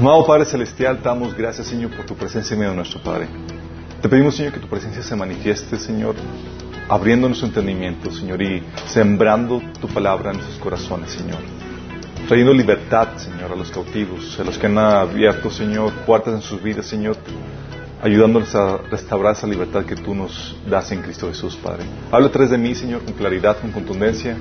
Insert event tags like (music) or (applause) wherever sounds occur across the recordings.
Amado Padre Celestial, damos gracias, Señor, por tu presencia en medio de nuestro Padre. Te pedimos, Señor, que tu presencia se manifieste, Señor, abriendo nuestro entendimiento, Señor, y sembrando tu palabra en nuestros corazones, Señor. Trayendo libertad, Señor, a los cautivos, a los que han abierto, Señor, puertas en sus vidas, Señor, ayudándonos a restaurar esa libertad que tú nos das en Cristo Jesús, Padre. Habla a través de mí, Señor, con claridad, con contundencia,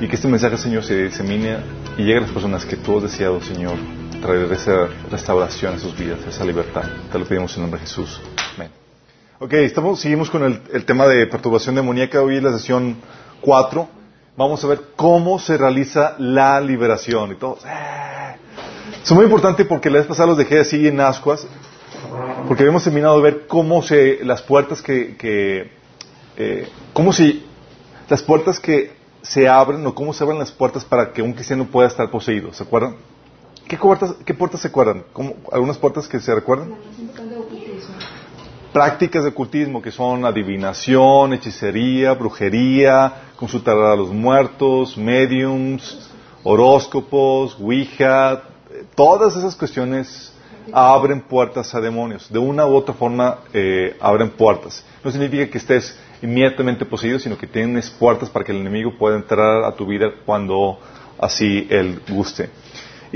y que este mensaje, Señor, se disemine y llegue a las personas que tú has deseado, Señor, traer esa restauración a sus vidas, esa libertad. Te lo pedimos en nombre de Jesús. Amén. Ok, estamos, seguimos con el, tema de perturbación demoníaca. Hoy es la sesión 4. Vamos a ver cómo se realiza la liberación. Y todos, ¡eh! Es muy importante porque la vez pasada los dejé así en ascuas, porque habíamos terminado de ver cómo se, las puertas que, que eh, cómo se, las puertas que se abren o cómo se abren las puertas para que un cristiano pueda estar poseído. ¿Se acuerdan? ¿Qué puertas, qué puertas se acuerdan? ¿Cómo- ¿Algunas puertas que se recuerdan? prácticas de ocultismo que son adivinación, hechicería, brujería, consultar a los muertos, mediums, horóscopos, ouija, eh, todas esas cuestiones abren puertas a demonios. De una u otra forma eh, abren puertas. No significa que estés inmediatamente poseído, sino que tienes puertas para que el enemigo pueda entrar a tu vida cuando así él guste.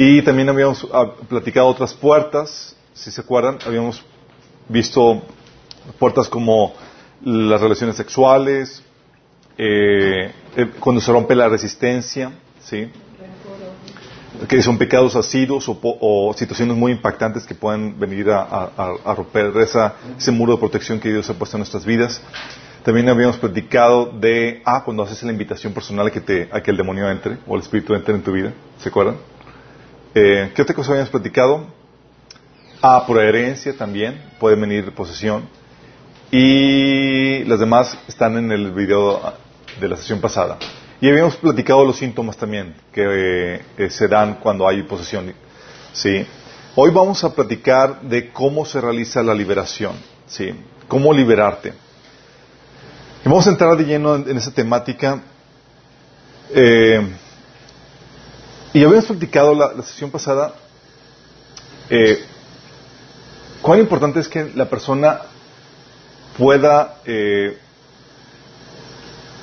Y también habíamos ah, platicado otras puertas, si se acuerdan, habíamos visto puertas como las relaciones sexuales, eh, eh, cuando se rompe la resistencia, ¿sí? que son pecados asidos o, o situaciones muy impactantes que pueden venir a, a- a romper esa- ese muro de protección que Dios ha puesto en nuestras vidas. También habíamos platicado de, ah, cuando haces la invitación personal a que, te, a que el demonio entre o el espíritu entre en tu vida, ¿se acuerdan? Eh, ¿Qué otra cosa habíamos platicado? Ah, por herencia también, puede venir posesión. Y las demás están en el video de la sesión pasada. Y habíamos platicado los síntomas también que eh, se dan cuando hay posesión. ¿sí? Hoy vamos a platicar de cómo se realiza la liberación. ¿sí? Cómo liberarte. Y vamos a entrar de lleno en, en esa temática. Eh, y habíamos platicado la, sesión pasada eh, cuán importante es que la persona pueda eh,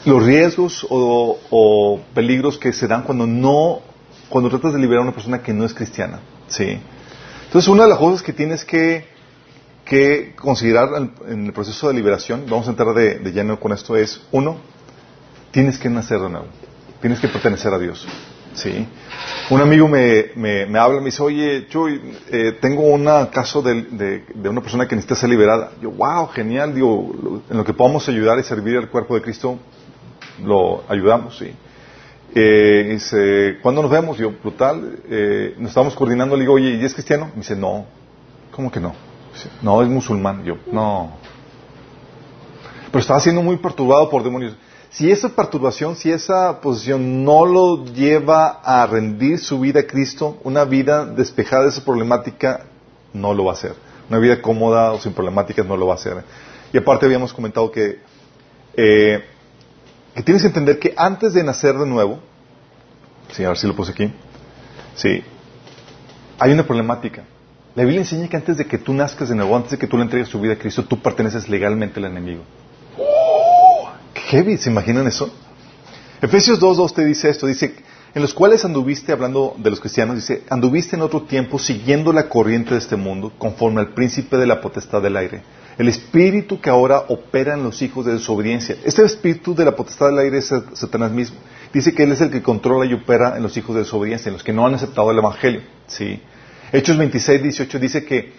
los riesgos o, peligros que se dan cuando no cuando tratas de liberar a una persona que no es cristiana sí entonces una de las cosas que tienes que que considerar en, en el proceso de liberación vamos a entrar de, de lleno con esto es uno tienes que nacer de nuevo tienes que pertenecer a Dios sí un amigo me, me, me habla, me dice, oye, Chuy, eh, tengo un caso de, de, de una persona que necesita ser liberada. Yo, wow, genial, digo, en lo que podamos ayudar y servir al cuerpo de Cristo, lo ayudamos, sí. Eh, dice, ¿cuándo nos vemos? Yo, brutal, eh, nos estábamos coordinando, le digo, oye, ¿y es cristiano? Me dice, no, ¿cómo que no? No, es musulmán. Yo, no. Pero estaba siendo muy perturbado por demonios. Si esa perturbación, si esa posición no lo lleva a rendir su vida a Cristo, una vida despejada de esa problemática, no lo va a hacer. Una vida cómoda o sin problemáticas no lo va a hacer. Y aparte habíamos comentado que, eh, que tienes que entender que antes de nacer de nuevo, sí, a ver si lo puse aquí, sí, hay una problemática. La Biblia enseña que antes de que tú nazcas de nuevo, antes de que tú le entregues tu vida a Cristo, tú perteneces legalmente al enemigo. Heavy, ¿se imaginan eso? Efesios 2.2 te dice esto, dice, en los cuales anduviste, hablando de los cristianos, dice, anduviste en otro tiempo siguiendo la corriente de este mundo, conforme al príncipe de la potestad del aire, el espíritu que ahora opera en los hijos de desobediencia. Este espíritu de la potestad del aire es Satanás mismo. Dice que él es el que controla y opera en los hijos de desobediencia, en los que no han aceptado el evangelio. Sí. Hechos 26, 18 dice que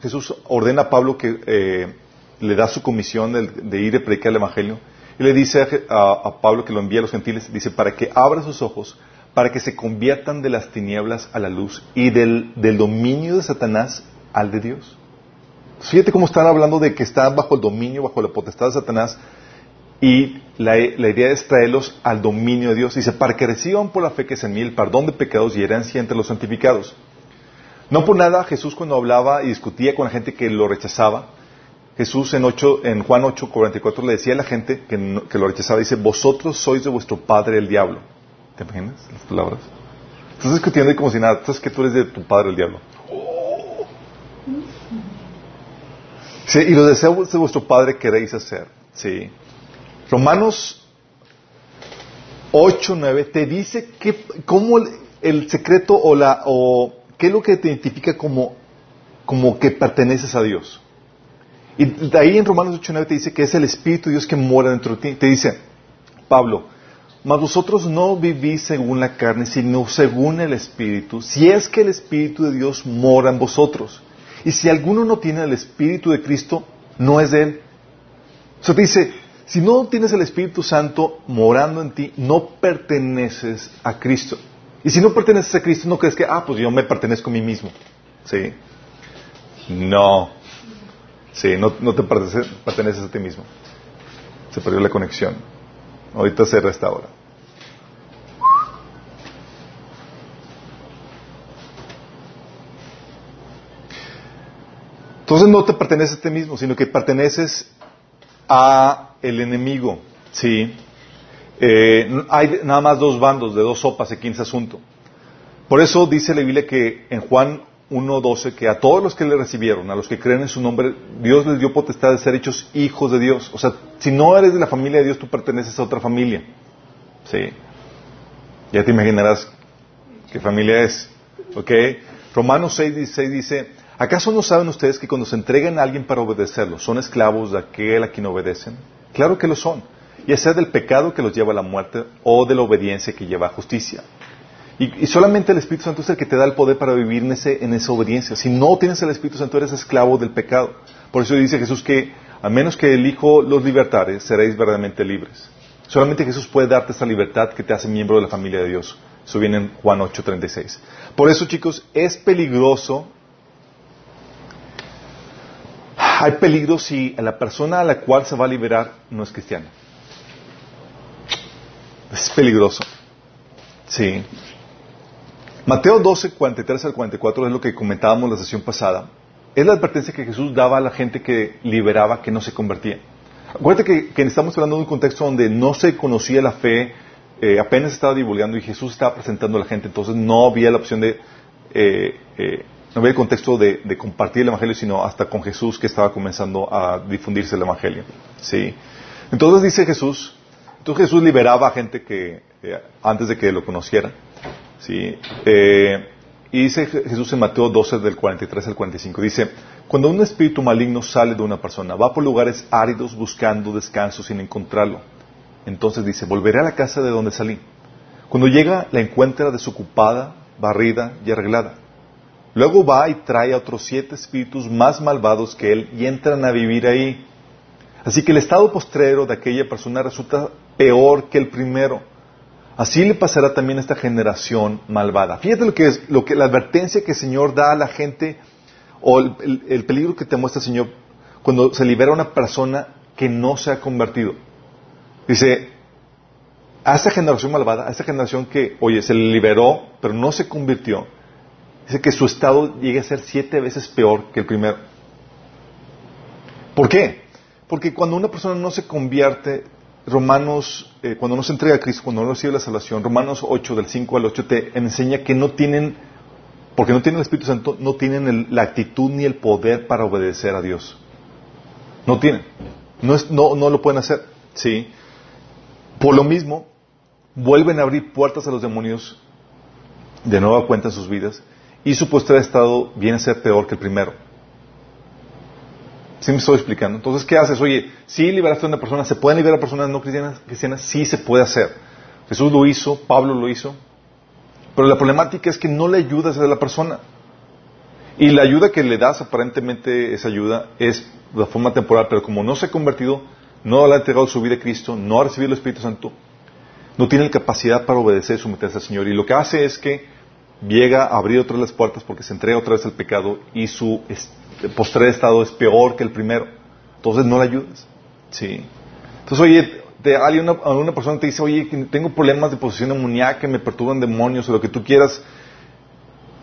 Jesús ordena a Pablo que eh, le da su comisión de, ir a predicar el Evangelio y le dice a, Pablo que lo envía a los gentiles, dice, para que abra sus ojos, para que se conviertan de las tinieblas a la luz y del, dominio de Satanás al de Dios. Fíjate cómo están hablando de que están bajo el dominio, bajo la potestad de Satanás y la, la idea es traerlos al dominio de Dios. Dice, para que reciban por la fe que es en mí el perdón de pecados y herencia entre los santificados. No por nada Jesús cuando hablaba y discutía con la gente que lo rechazaba, Jesús en, ocho- en Juan 8, 44 le decía a la gente que, lo rechazaba, dice, vosotros sois de vuestro padre el diablo. ¿Te imaginas las palabras? Estás discutiendo y como si nada, que tú eres de tu padre el diablo. Sí, y los deseos de vuestro padre queréis hacer. Sí. Romanos 8, 9 te dice que, cómo el, secreto o la, o qué es lo que te identifica como, como que perteneces a Dios. Y de ahí en Romanos 8, 9 te dice que es el Espíritu de Dios que mora dentro de ti. Te dice, Pablo, mas vosotros no vivís según la carne, sino según el Espíritu, si es que el Espíritu de Dios mora en vosotros. Y si alguno no tiene el Espíritu de Cristo, no es Él. O sea, te dice, si no tienes el Espíritu Santo morando en ti, no perteneces a Cristo. Y si no perteneces a Cristo, no crees que, ah, pues yo me pertenezco a mí mismo. ¿Sí? No. Sí, no, no te perteneces a ti mismo. Se perdió la conexión. Ahorita se restaura. Entonces no te perteneces a ti mismo, sino que perteneces a el enemigo. ¿sí? Eh, hay nada más dos bandos de dos sopas aquí en ese asunto. Por eso dice la Biblia que en Juan 1.12 que a todos los que le recibieron, a los que creen en su nombre, Dios les dio potestad de ser hechos hijos de Dios. O sea, si no eres de la familia de Dios, tú perteneces a otra familia. Sí. Ya te imaginarás qué familia es. ¿Ok? Romanos 6.16 dice, ¿Acaso no saben ustedes que cuando se entregan a alguien para obedecerlo, son esclavos de aquel a quien obedecen? Claro que lo son, ya sea del pecado que los lleva a la muerte o de la obediencia que lleva a justicia. Y, solamente el Espíritu Santo es el que te da el poder para vivir en, ese, en esa obediencia. Si no tienes el Espíritu Santo, eres esclavo del pecado. Por eso dice Jesús que a menos que el Hijo los libertare, seréis verdaderamente libres. Solamente Jesús puede darte esa libertad que te hace miembro de la familia de Dios. Eso viene en Juan 8:36. Por eso, chicos, es peligroso hay peligro si la persona a la cual se va a liberar no es cristiana. Es peligroso. Sí. Mateo 12, 43 al 44 es lo que comentábamos la sesión pasada. Es la advertencia que Jesús daba a la gente que liberaba, que no se convertía. Acuérdate que, estamos hablando de un contexto donde no se conocía la fe, eh, apenas estaba divulgando y Jesús estaba presentando a la gente, entonces no había la opción de eh, eh, no había el contexto de, compartir el Evangelio, sino hasta con Jesús que estaba comenzando a difundirse el Evangelio. ¿sí? Entonces dice Jesús, entonces Jesús liberaba a gente que antes de que lo conociera. ¿Sí? Eh, y dice Jesús en Mateo 12 del 43 al 45, dice, cuando un espíritu maligno sale de una persona, va por lugares áridos buscando descanso sin encontrarlo. Entonces dice, volveré a la casa de donde salí. Cuando llega, la encuentra desocupada, barrida y arreglada. Luego va y trae a otros siete espíritus más malvados que él y entran a vivir ahí. Así que el estado postrero de aquella persona resulta peor que el primero. Así le pasará también a esta generación malvada. Fíjate lo que es, lo que, la advertencia que el Señor da a la gente, o el, el peligro que te muestra el Señor cuando se libera una persona que no se ha convertido. Dice, a esta generación malvada, a esta generación que, oye, se liberó, pero no se convirtió, dice que su estado llegue a ser siete veces peor que el primero. ¿Por qué? Porque cuando una persona no se convierte, Romanos, eh, cuando no se entrega a Cristo, cuando no recibe la salvación, Romanos 8, del 5 al 8, te enseña que no tienen, porque no tienen el Espíritu Santo, no tienen la actitud ni el poder para obedecer a Dios. No tienen. No, es, no, no lo pueden hacer. ¿sí? Por lo mismo, vuelven a abrir puertas a los demonios de nueva cuenta en sus vidas y su postre estado viene a ser peor que el primero. ¿Sí me estoy explicando? Entonces, ¿qué haces? Oye, si liberaste a una persona, ¿se pueden liberar a personas no cristianas? cristianas? Sí se puede hacer. Jesús lo hizo, Pablo lo hizo. Pero la problemática es que no le ayudas a la persona. Y la ayuda que le das, aparentemente esa ayuda, es de forma temporal, pero como no se ha convertido, no le ha entregado su vida a Cristo, no ha recibido el Espíritu Santo, no tiene la capacidad para obedecer y someterse al Señor. Y lo que hace es que llega a abrir otras las puertas porque se entrega otra vez al pecado y su postre estado es peor que el primero. Entonces no le ayudas. ¿sí? Entonces, oye, de alguien, una, una persona te dice, oye, tengo problemas de posesión demoníaca, me perturban demonios o lo que tú quieras,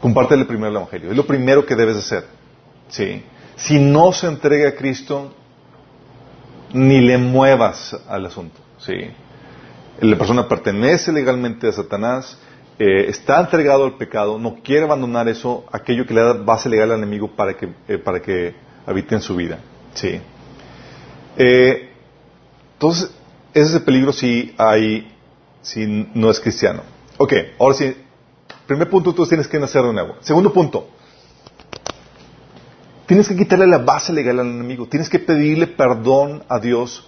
compártele primero el Evangelio. Es lo primero que debes hacer. ¿sí? Si no se entrega a Cristo, ni le muevas al asunto. ¿sí? La persona pertenece legalmente a Satanás, eh, está entregado al pecado, no quiere abandonar eso, aquello que le da base legal al enemigo para que, eh, para que habite en su vida. Sí. Eh, entonces, ese es el peligro si hay, si no es cristiano. Ok, ahora sí, primer punto, tú tienes que nacer de nuevo. Segundo punto, tienes que quitarle la base legal al enemigo, tienes que pedirle perdón a Dios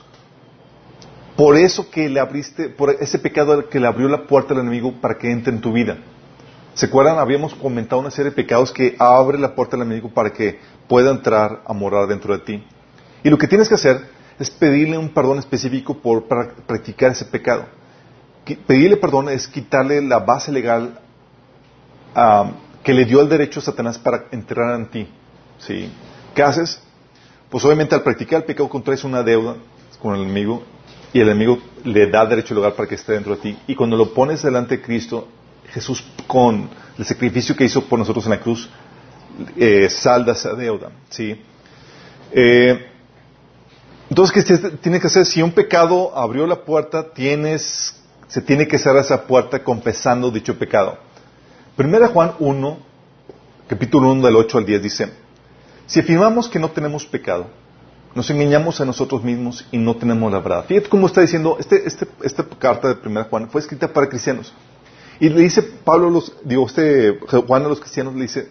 por eso que le abriste, por ese pecado que le abrió la puerta al enemigo para que entre en tu vida. ¿Se acuerdan? Habíamos comentado una serie de pecados que abre la puerta al enemigo para que pueda entrar a morar dentro de ti. Y lo que tienes que hacer es pedirle un perdón específico por practicar ese pecado. Pedirle perdón es quitarle la base legal que le dio el derecho a Satanás para entrar en ti. ¿Sí? ¿Qué haces? Pues obviamente al practicar el pecado contraes una deuda con el enemigo y el enemigo le da derecho lugar para que esté dentro de ti. Y cuando lo pones delante de Cristo, Jesús con el sacrificio que hizo por nosotros en la cruz, eh, salda esa deuda. ¿sí? Eh, entonces, ¿qué tiene que hacer? Si un pecado abrió la puerta, tienes, se tiene que cerrar esa puerta confesando dicho pecado. Primera Juan 1, capítulo 1 del 8 al 10 dice, si afirmamos que no tenemos pecado, nos engañamos a nosotros mismos y no tenemos la verdad. Fíjate cómo está diciendo, este, este, esta carta de Primera Juan fue escrita para cristianos. Y le dice Pablo, los, digo, este Juan a los cristianos le dice,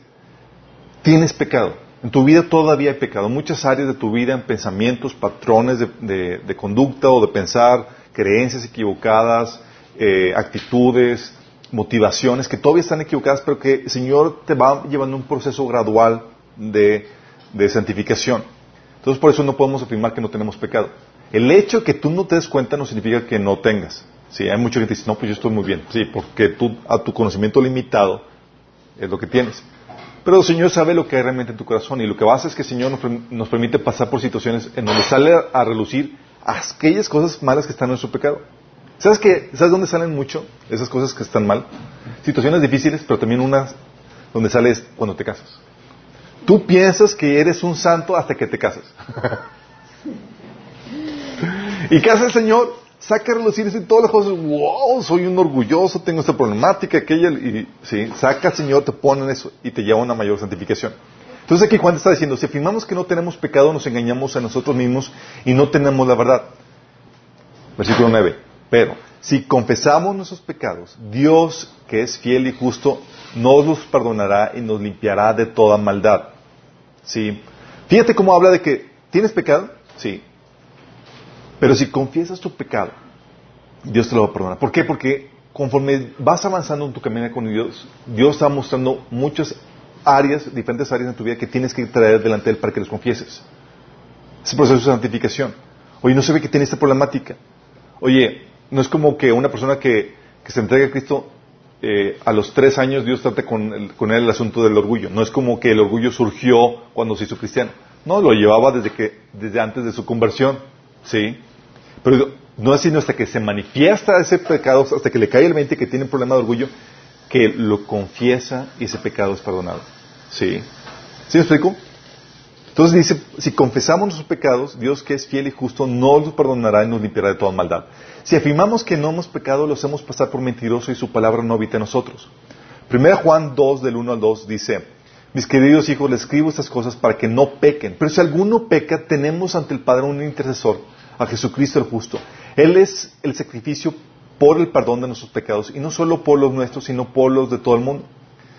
tienes pecado. En tu vida todavía hay pecado. Muchas áreas de tu vida, en pensamientos, patrones de, conducta o de pensar, creencias equivocadas, eh, actitudes, motivaciones que todavía están equivocadas, pero que el Señor te va llevando un proceso gradual de santificación. Entonces por eso no podemos afirmar que no tenemos pecado. El hecho de que tú no te des cuenta no significa que no tengas. Sí, hay mucha gente que dice, no, pues yo estoy muy bien. Sí, porque tú, a tu conocimiento limitado es lo que tienes. Pero el Señor sabe lo que hay realmente en tu corazón y lo que va a hacer es que el Señor nos, permite pasar por situaciones en donde sale a, relucir aquellas cosas malas que están en nuestro pecado. ¿Sabes, qué? ¿Sabes dónde salen mucho esas cosas que están mal? Situaciones difíciles, pero también unas donde sales cuando te casas. Tú piensas que eres un santo hasta que te casas. (laughs) ¿Y qué hace el Señor? Saca a relucir y todas las cosas, wow, soy un orgulloso, tengo esta problemática, aquella, y sí, saca al Señor, te pone en eso y te lleva a una mayor santificación. Entonces aquí Juan está diciendo, si afirmamos que no tenemos pecado, nos engañamos a nosotros mismos y no tenemos la verdad. Versículo 9. Pero si confesamos nuestros pecados, Dios, que es fiel y justo, nos los perdonará y nos limpiará de toda maldad. Sí. Fíjate cómo habla de que tienes pecado, sí. Pero si confiesas tu pecado, Dios te lo va a perdonar. ¿Por qué? Porque conforme vas avanzando en tu camino con Dios, Dios está mostrando muchas áreas, diferentes áreas en tu vida que tienes que traer delante de Él para que los confieses. Ese proceso de santificación. Oye, no se ve que tiene esta problemática. Oye, no es como que una persona que, que se entrega a Cristo eh, a los tres años Dios trata con, él el asunto del orgullo. No es como que el orgullo surgió cuando se hizo cristiano. No, lo llevaba desde que, desde antes de su conversión. ¿Sí? Pero no es sino hasta que se manifiesta ese pecado, hasta que le cae el mente que tiene un problema de orgullo, que lo confiesa y ese pecado es perdonado. ¿Sí? ¿Sí me explico? Entonces dice, si confesamos nuestros pecados, Dios que es fiel y justo nos los perdonará y nos limpiará de toda maldad. Si afirmamos que no hemos pecado, lo hacemos pasar por mentiroso y su palabra no habita en nosotros. Primera Juan 2, del 1 al 2, dice, mis queridos hijos, les escribo estas cosas para que no pequen. Pero si alguno peca, tenemos ante el Padre un intercesor, a Jesucristo el justo. Él es el sacrificio por el perdón de nuestros pecados, y no solo por los nuestros, sino por los de todo el mundo.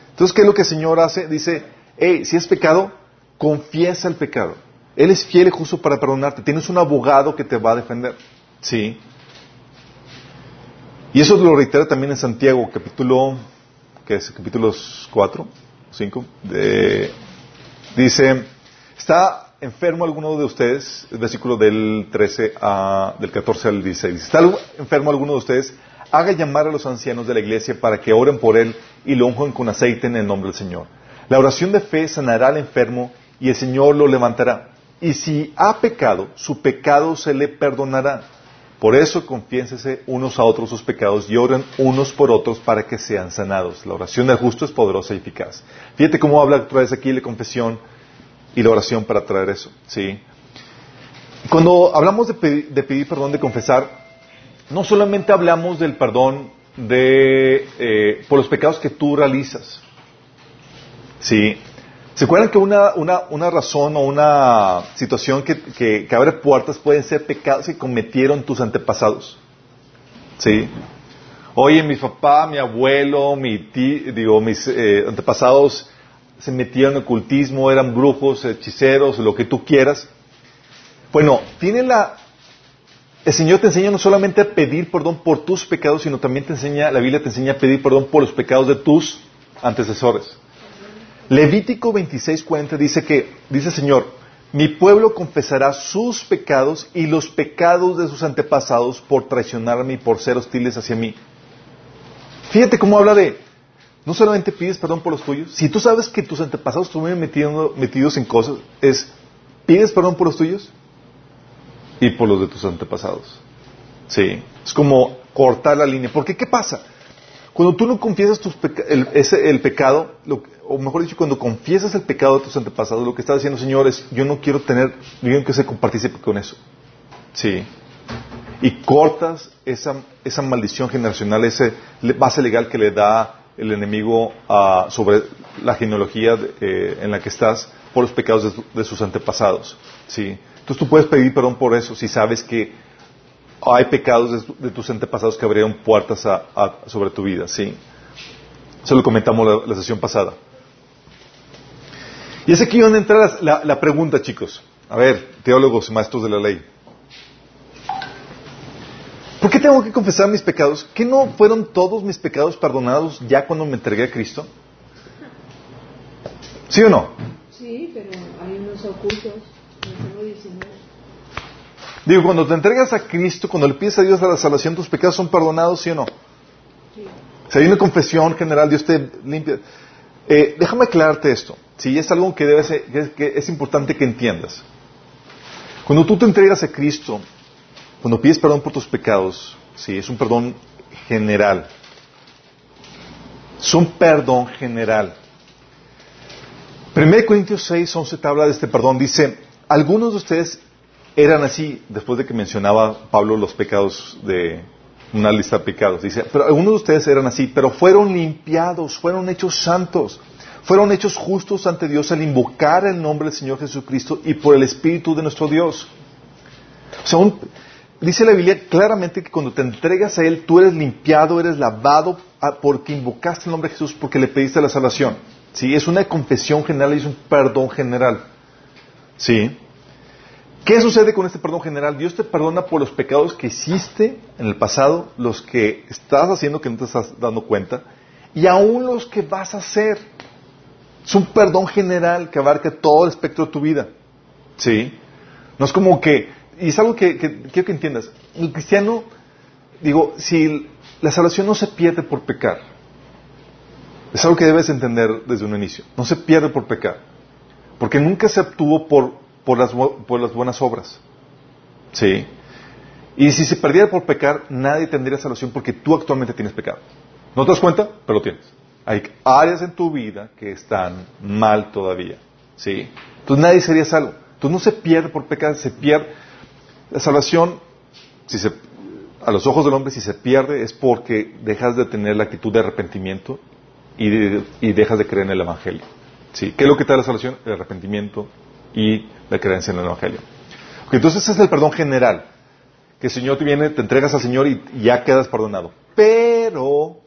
Entonces, ¿qué es lo que el Señor hace? Dice, hey, si es pecado, confiesa el pecado. Él es fiel y justo para perdonarte. Tienes un abogado que te va a defender. Sí. Y eso lo reitera también en Santiago, capítulo, ¿qué es? Capítulos 4, 5. dice, ¿está enfermo alguno de ustedes? El versículo del 13 a, del 14 al 16. ¿Está enfermo alguno de ustedes? Haga llamar a los ancianos de la iglesia para que oren por él y lo unjan con aceite en el nombre del Señor. La oración de fe sanará al enfermo y el Señor lo levantará. Y si ha pecado, su pecado se le perdonará. Por eso confiénsese unos a otros sus pecados y oren unos por otros para que sean sanados. La oración del justo es poderosa y eficaz. Fíjate cómo habla otra vez aquí la confesión y la oración para traer eso. ¿sí? Cuando hablamos de pedir, de pedir perdón, de confesar, no solamente hablamos del perdón de eh, por los pecados que tú realizas. ¿Sí? ¿Se acuerdan que una, una, una razón o una situación que, que, abre puertas pueden ser pecados que cometieron tus antepasados? ¿Sí? Oye, mi papá, mi abuelo, mi tío, digo, mis eh, antepasados se metieron en ocultismo, eran brujos, hechiceros, lo que tú quieras. Bueno, tiene la... El Señor te enseña no solamente a pedir perdón por tus pecados, sino también te enseña, la Biblia te enseña a pedir perdón por los pecados de tus antecesores. Levítico 26:40 dice que, dice Señor, mi pueblo confesará sus pecados y los pecados de sus antepasados por traicionarme y por ser hostiles hacia mí. Fíjate cómo habla de, no solamente pides perdón por los tuyos, si tú sabes que tus antepasados estuvieron metiendo, metidos en cosas, es, pides perdón por los tuyos y por los de tus antepasados. Sí, es como cortar la línea. Porque ¿qué pasa? Cuando tú no confiesas tus el, ese, el pecado, lo, o mejor dicho, cuando confiesas el pecado de tus antepasados, lo que está diciendo, Señor, es, yo no quiero tener, yo no quiero que se con eso. Sí. Y cortas esa, esa maldición generacional, esa base legal que le da el enemigo uh, sobre la genealogía eh, en la que estás por los pecados de, sus antepasados. ¿sí? Entonces tú puedes pedir perdón por eso si sabes que hay pecados de, tus antepasados que abrieron puertas a, sobre tu vida. ¿sí? Eso lo comentamos la sesión pasada. Y es aquí donde entra la, la pregunta, chicos. A ver, teólogos y maestros de la ley. ¿Por qué tengo que confesar mis pecados? ¿Que no fueron todos mis pecados perdonados ya cuando me entregué a Cristo? ¿Sí o no? Sí, pero hay unos ocultos. Digo, cuando te entregas a Cristo, cuando le pides a Dios a la salvación, tus pecados son perdonados, ¿sí o no? Sí. Si hay una confesión general, Dios te limpia. Eh, déjame aclararte esto. Si es algo que, debe ser, que es importante que entiendas. Cuando tú te entregas a Cristo, cuando pides perdón por tus pecados, sí, es un perdón general. Es un perdón general. 1 Corintios 6, 11 te habla de este perdón. Dice, algunos de ustedes eran así, después de que mencionaba Pablo los pecados de una lista de pecados. Dice, pero algunos de ustedes eran así, pero fueron limpiados, fueron hechos santos, fueron hechos justos ante Dios al invocar el nombre del Señor Jesucristo y por el Espíritu de nuestro Dios. O sea, dice la Biblia claramente que cuando te entregas a Él, tú eres limpiado, eres lavado porque invocaste el nombre de Jesús, porque le pediste la salvación. ¿Sí? Es una confesión general y es un perdón general. ¿Sí? ¿Qué sucede con este perdón general? Dios te perdona por los pecados que hiciste en el pasado, los que estás haciendo que no te estás dando cuenta, y aún los que vas a hacer. Es un perdón general que abarca todo el espectro de tu vida. ¿Sí? No es como que y es algo que, quiero que entiendas. El cristiano, digo, si la salvación no se pierde por pecar, es algo que debes entender desde un inicio. No se pierde por pecar. Porque nunca se obtuvo por, por, las, por las buenas obras. ¿Sí? Y si se perdiera por pecar, nadie tendría salvación porque tú actualmente tienes pecado. ¿No te das cuenta? Pero lo tienes. Hay áreas en tu vida que están mal todavía. ¿Sí? Entonces nadie sería salvo. Entonces no se pierde por pecar, se pierde. La salvación, si se, a los ojos del hombre, si se pierde es porque dejas de tener la actitud de arrepentimiento y, y dejas de creer en el Evangelio. ¿Sí? ¿Qué es lo que te da la salvación? El arrepentimiento y la creencia en el Evangelio. Entonces ese es el perdón general. Que el Señor te viene, te entregas al Señor y ya quedas perdonado. Pero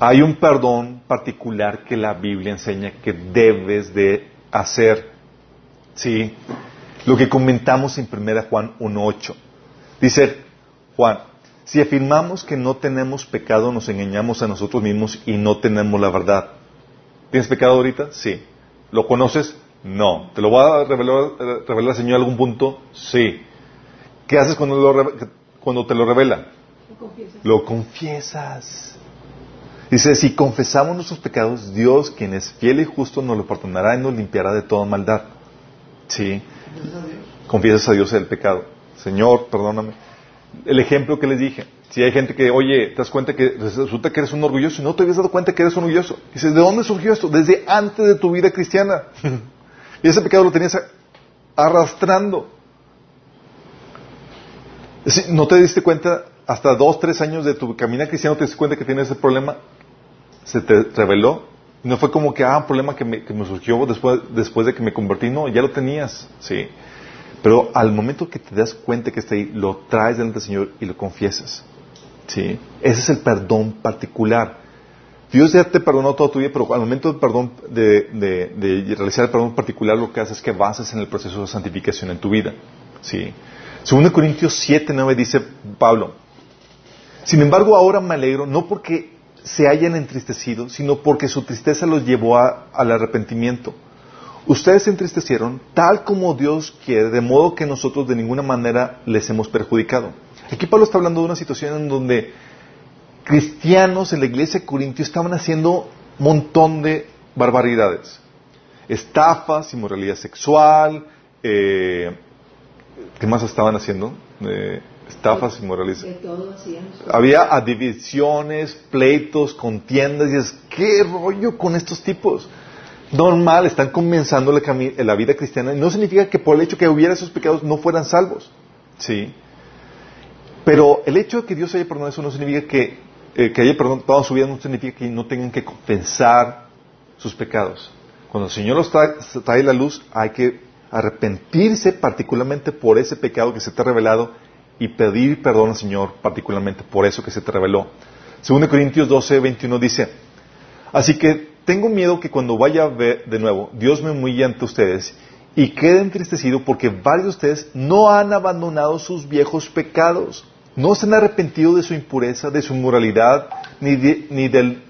hay un perdón particular que la Biblia enseña que debes de hacer. Sí lo que comentamos en 1 Juan 1.8. Dice Juan, si afirmamos que no tenemos pecado, nos engañamos a nosotros mismos y no tenemos la verdad. ¿Tienes pecado ahorita? Sí. ¿Lo conoces? No. ¿Te lo va a revelar, revelar el Señor en algún punto? Sí. ¿Qué haces cuando, lo, cuando te lo revela? Lo confiesas. Lo confiesas. Dice, si confesamos nuestros pecados, Dios, quien es fiel y justo, nos lo perdonará y nos limpiará de toda maldad. Sí. Confiesas a Dios el pecado. Señor, perdóname. El ejemplo que les dije. Si hay gente que, oye, te das cuenta que resulta que eres un orgulloso y no te habías dado cuenta que eres orgulloso. Dices, ¿de dónde surgió esto? Desde antes de tu vida cristiana. (laughs) y ese pecado lo tenías arrastrando. ¿No te diste cuenta hasta dos, tres años de tu caminar cristiano te das cuenta que tienes ese problema, se te reveló. No fue como que, ah, un problema que me, surgió después, después de que me convertí, no, ya lo tenías, ¿sí? Pero al momento que te das cuenta que está ahí, lo traes delante del Señor y lo confiesas, ¿sí? Ese es el perdón particular. Dios ya te perdonó toda tu vida, pero al momento del perdón, de, realizar el perdón particular, lo que haces es que avances en el proceso de santificación en tu vida, ¿sí? Según Corintios 7, 9 dice Pablo, sin embargo ahora me alegro, no porque se hayan entristecido, sino porque su tristeza los llevó a- al arrepentimiento. Ustedes se entristecieron tal como Dios quiere, de modo que nosotros de ninguna manera les hemos perjudicado. Aquí Pablo está hablando de una situación en donde cristianos en la iglesia de Corintio estaban haciendo un montón de barbaridades. Estafas, inmoralidad sexual, eh, ¿qué más estaban haciendo? Eh, estafas, todo hacían. había divisiones, pleitos, contiendas, y es, ¿qué rollo con estos tipos? Normal, están comenzando la, vida cristiana, y no significa que por el hecho que hubiera esos pecados no fueran salvos, ¿sí? Pero el hecho de que Dios haya perdonado eso no significa que, eh, que haya perdonado su vida, no significa que no tengan que confesar sus pecados. Cuando el Señor los trae, trae la luz, hay que arrepentirse particularmente por ese pecado que se te ha revelado y pedir perdón al Señor particularmente por eso que se te reveló. Según Corintios 12, 21 dice, así que tengo miedo que cuando vaya de nuevo, Dios me humille ante ustedes y quede entristecido porque varios de ustedes no han abandonado sus viejos pecados, no se han arrepentido de su impureza, de su inmoralidad, ni, ni del,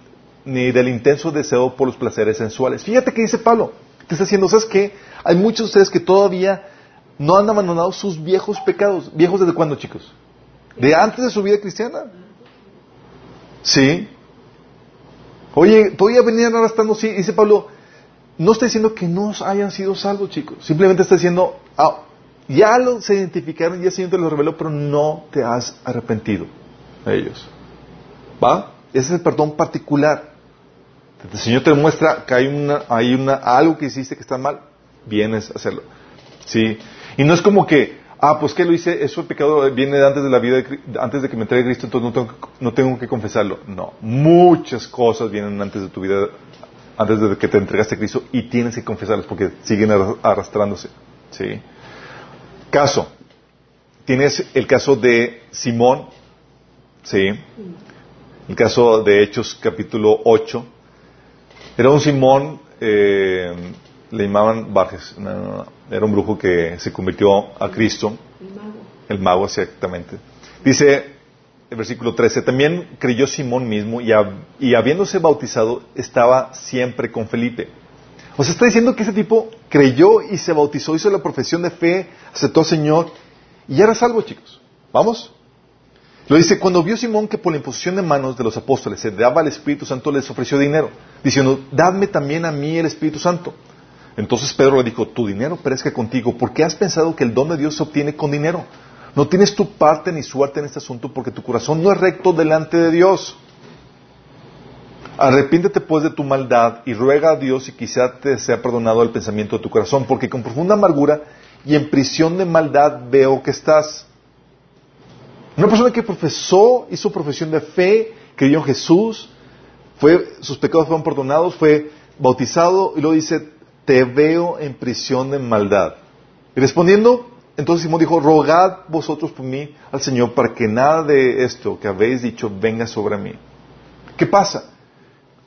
ni del intenso deseo por los placeres sensuales. Fíjate que dice Pablo, te está diciendo, ¿sabes qué? Hay muchos de ustedes que todavía no han abandonado sus viejos pecados. ¿Viejos desde cuándo, chicos? De antes de su vida cristiana. Sí. Oye, todavía venían arrastrando, sí, dice Pablo, no está diciendo que no hayan sido salvos, chicos. Simplemente está diciendo, ah, ya lo se identificaron, ya el Señor te lo reveló, pero no te has arrepentido de ellos. ¿Va? Ese es el perdón particular. El Señor te muestra que hay una, hay una, algo que hiciste que está mal, vienes a hacerlo. Sí. Y no es como que, ah, pues que lo hice, eso pecado viene antes de la vida, antes de que me entregue Cristo, entonces no tengo, no tengo que confesarlo. No. Muchas cosas vienen antes de tu vida, antes de que te entregaste a Cristo y tienes que confesarlas porque siguen arra- arrastrándose. Sí. Caso. Tienes el caso de Simón. Sí. El caso de Hechos capítulo 8. Era un Simón, eh, le llamaban Barges, no, no, era un brujo que se convirtió a Cristo, El mago. el mago exactamente. Dice el versículo 13, también creyó Simón mismo y, y habiéndose bautizado estaba siempre con Felipe. O sea, está diciendo que ese tipo creyó y se bautizó, hizo la profesión de fe, aceptó al Señor y ya era salvo, chicos. ¿Vamos? Lo dice, cuando vio Simón que por la imposición de manos de los apóstoles se daba el Espíritu Santo, les ofreció dinero, diciendo, dadme también a mí el Espíritu Santo. Entonces Pedro le dijo, tu dinero perezca contigo, porque has pensado que el don de Dios se obtiene con dinero. No tienes tu parte ni suerte en este asunto, porque tu corazón no es recto delante de Dios. Arrepiéntete pues de tu maldad y ruega a Dios y quizá te sea perdonado el pensamiento de tu corazón, porque con profunda amargura y en prisión de maldad veo que estás. Una persona que profesó, hizo profesión de fe, creyó en Jesús, fue, sus pecados fueron perdonados, fue bautizado y luego dice, te veo en prisión de maldad. Y respondiendo, entonces Simón dijo, rogad vosotros por mí al Señor para que nada de esto que habéis dicho venga sobre mí. ¿Qué pasa?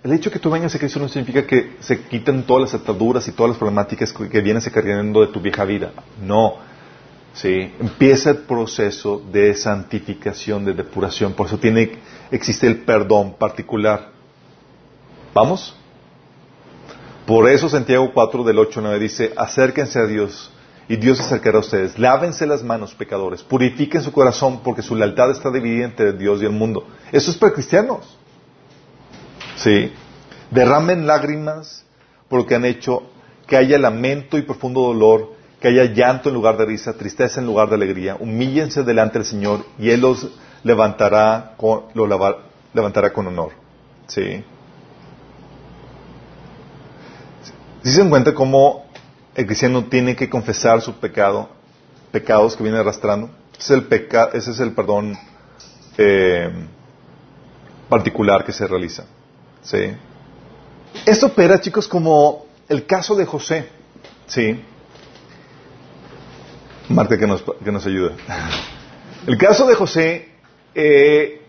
El hecho de que tú vengas a Cristo no significa que se quiten todas las ataduras y todas las problemáticas que vienes cargando de tu vieja vida. No. Sí. Empieza el proceso de santificación, de depuración. Por eso tiene, existe el perdón particular. ¿Vamos? Por eso Santiago 4 del 8 al 9 dice, acérquense a Dios y Dios se acercará a ustedes. Lávense las manos, pecadores. Purifiquen su corazón porque su lealtad está dividida entre Dios y el mundo. Eso es para cristianos. Sí. Derramen lágrimas por lo que han hecho, que haya lamento y profundo dolor, que haya llanto en lugar de risa, tristeza en lugar de alegría. Humíllense delante del Señor y Él los levantará con, levantará con honor. Sí. Si se dan cuenta cómo el cristiano tiene que confesar su pecado, pecados que viene arrastrando, ese es el, peca- ese es el perdón eh, particular que se realiza. ¿sí? Esto opera, chicos, como el caso de José. ¿sí? Marta que nos, que nos ayuda. (laughs) El caso de José eh,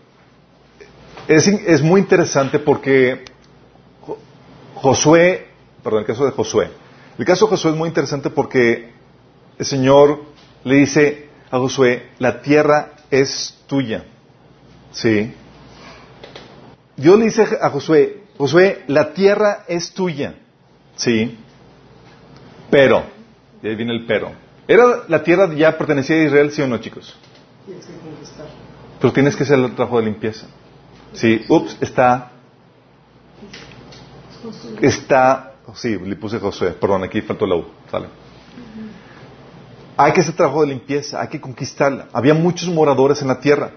es, es, muy interesante porque Josué, perdón, el caso de Josué. El caso de Josué es muy interesante porque el Señor le dice a Josué, la tierra es tuya. ¿Sí? Dios le dice a Josué, Josué, la tierra es tuya. ¿Sí? Pero, y ahí viene el pero. ¿Era la tierra ya pertenecía a Israel, sí o no, chicos? Pero tienes que hacer el trabajo de limpieza. Sí, ups, está. Está. Sí, le puse Josué, perdón, aquí faltó la U, sale. Hay que hacer trabajo de limpieza, hay que conquistarla. Había muchos moradores en la tierra.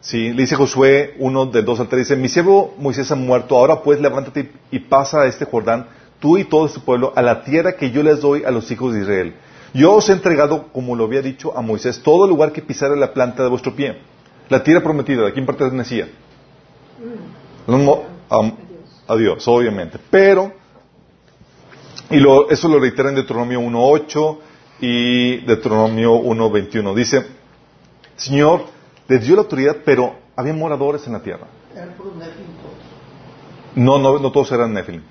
Sí, le dice Josué, uno del 2 al 3, dice, mi siervo Moisés ha muerto, ahora pues levántate y pasa a este Jordán, tú y todo este pueblo, a la tierra que yo les doy a los hijos de Israel. Yo os he entregado, como lo había dicho a Moisés, todo lugar que pisara la planta de vuestro pie. La tierra prometida, ¿de quién pertenecía? a, Dios, obviamente. Pero, y lo, eso lo reitera en Deuteronomio 1.8 y Deuteronomio 1.21. Dice, Señor, les dio la autoridad, pero había moradores en la tierra. No, no, no todos eran Nephilim.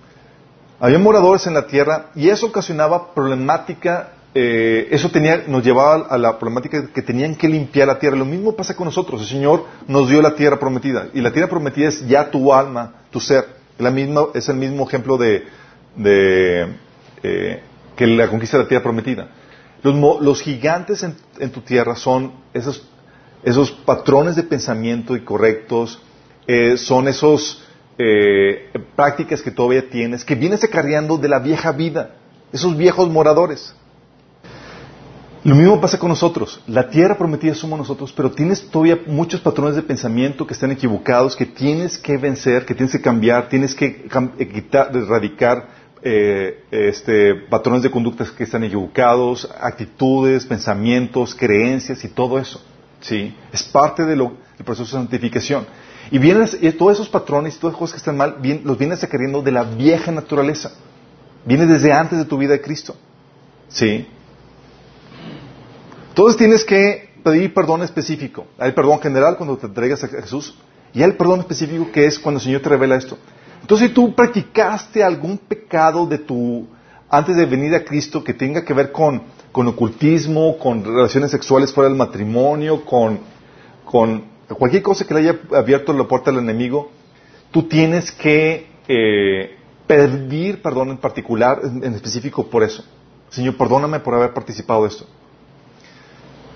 Había moradores en la tierra y eso ocasionaba problemática eh, eso tenía, nos llevaba a la problemática de que tenían que limpiar la tierra. Lo mismo pasa con nosotros. El Señor nos dio la tierra prometida. Y la tierra prometida es ya tu alma, tu ser. La misma, es el mismo ejemplo de, de eh, que la conquista de la tierra prometida. Los, los gigantes en, en, tu tierra son esos, esos patrones de pensamiento y correctos, eh, son esos eh, prácticas que todavía tienes, que vienes acarreando de la vieja vida, esos viejos moradores. Lo mismo pasa con nosotros. La tierra prometida somos nosotros, pero tienes todavía muchos patrones de pensamiento que están equivocados, que tienes que vencer, que tienes que cambiar, tienes que eh, quitar, erradicar eh, este, patrones de conductas que están equivocados, actitudes, pensamientos, creencias y todo eso. ¿sí? Es parte del proceso de santificación. Y vienes, y todos esos patrones, todas las cosas que están mal, los vienes queriendo de la vieja naturaleza. Vienes desde antes de tu vida de Cristo. ¿Sí? Entonces tienes que pedir perdón específico. Hay perdón general cuando te entregas a Jesús y hay el perdón específico que es cuando el Señor te revela esto. Entonces si tú practicaste algún pecado de tu antes de venir a Cristo que tenga que ver con, con ocultismo, con relaciones sexuales fuera del matrimonio, con, con cualquier cosa que le haya abierto la puerta al enemigo, tú tienes que eh, pedir perdón en particular, en, en específico por eso. Señor, perdóname por haber participado de esto.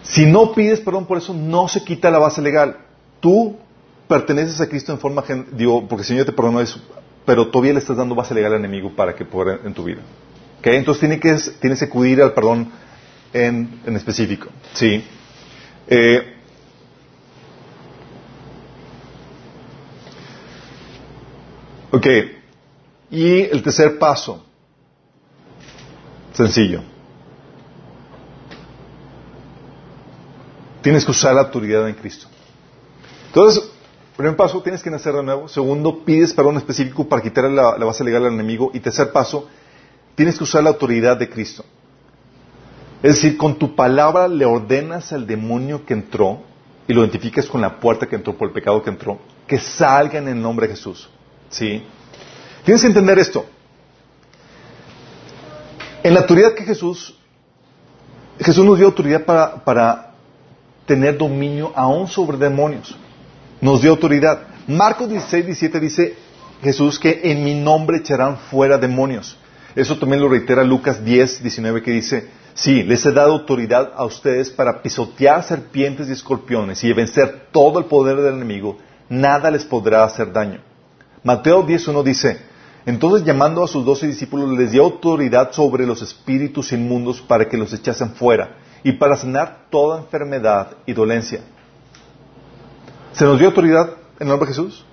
Si no pides perdón por eso, no se quita la base legal. Tú perteneces a Cristo en forma, digo, porque el Señor te perdonó eso, pero todavía le estás dando base legal al enemigo para que pueda en tu vida. ¿Okay? Entonces tiene que, tienes que acudir al perdón en, en específico. ¿Sí? Eh, ok. Y el tercer paso. Sencillo. Tienes que usar la autoridad en Cristo. Entonces, primer paso, tienes que nacer de nuevo. Segundo, pides perdón específico para quitar la, base legal al enemigo. Y tercer paso, tienes que usar la autoridad de Cristo. Es decir, con tu palabra le ordenas al demonio que entró y lo identificas con la puerta que entró por el pecado que entró, que salga en el nombre de Jesús. ¿Sí? Tienes que entender esto. En la autoridad que Jesús, Jesús nos dio autoridad para, para tener dominio aún sobre demonios. Nos dio autoridad. Marcos 16, 17 dice Jesús que en mi nombre echarán fuera demonios. Eso también lo reitera Lucas 10, 19 que dice, sí, les he dado autoridad a ustedes para pisotear serpientes y escorpiones y vencer todo el poder del enemigo. Nada les podrá hacer daño. Mateo 10, 1 dice, entonces llamando a sus doce discípulos les dio autoridad sobre los espíritus inmundos para que los echasen fuera y para sanar toda enfermedad y dolencia. ¿Se nos dio autoridad en el nombre de Jesús?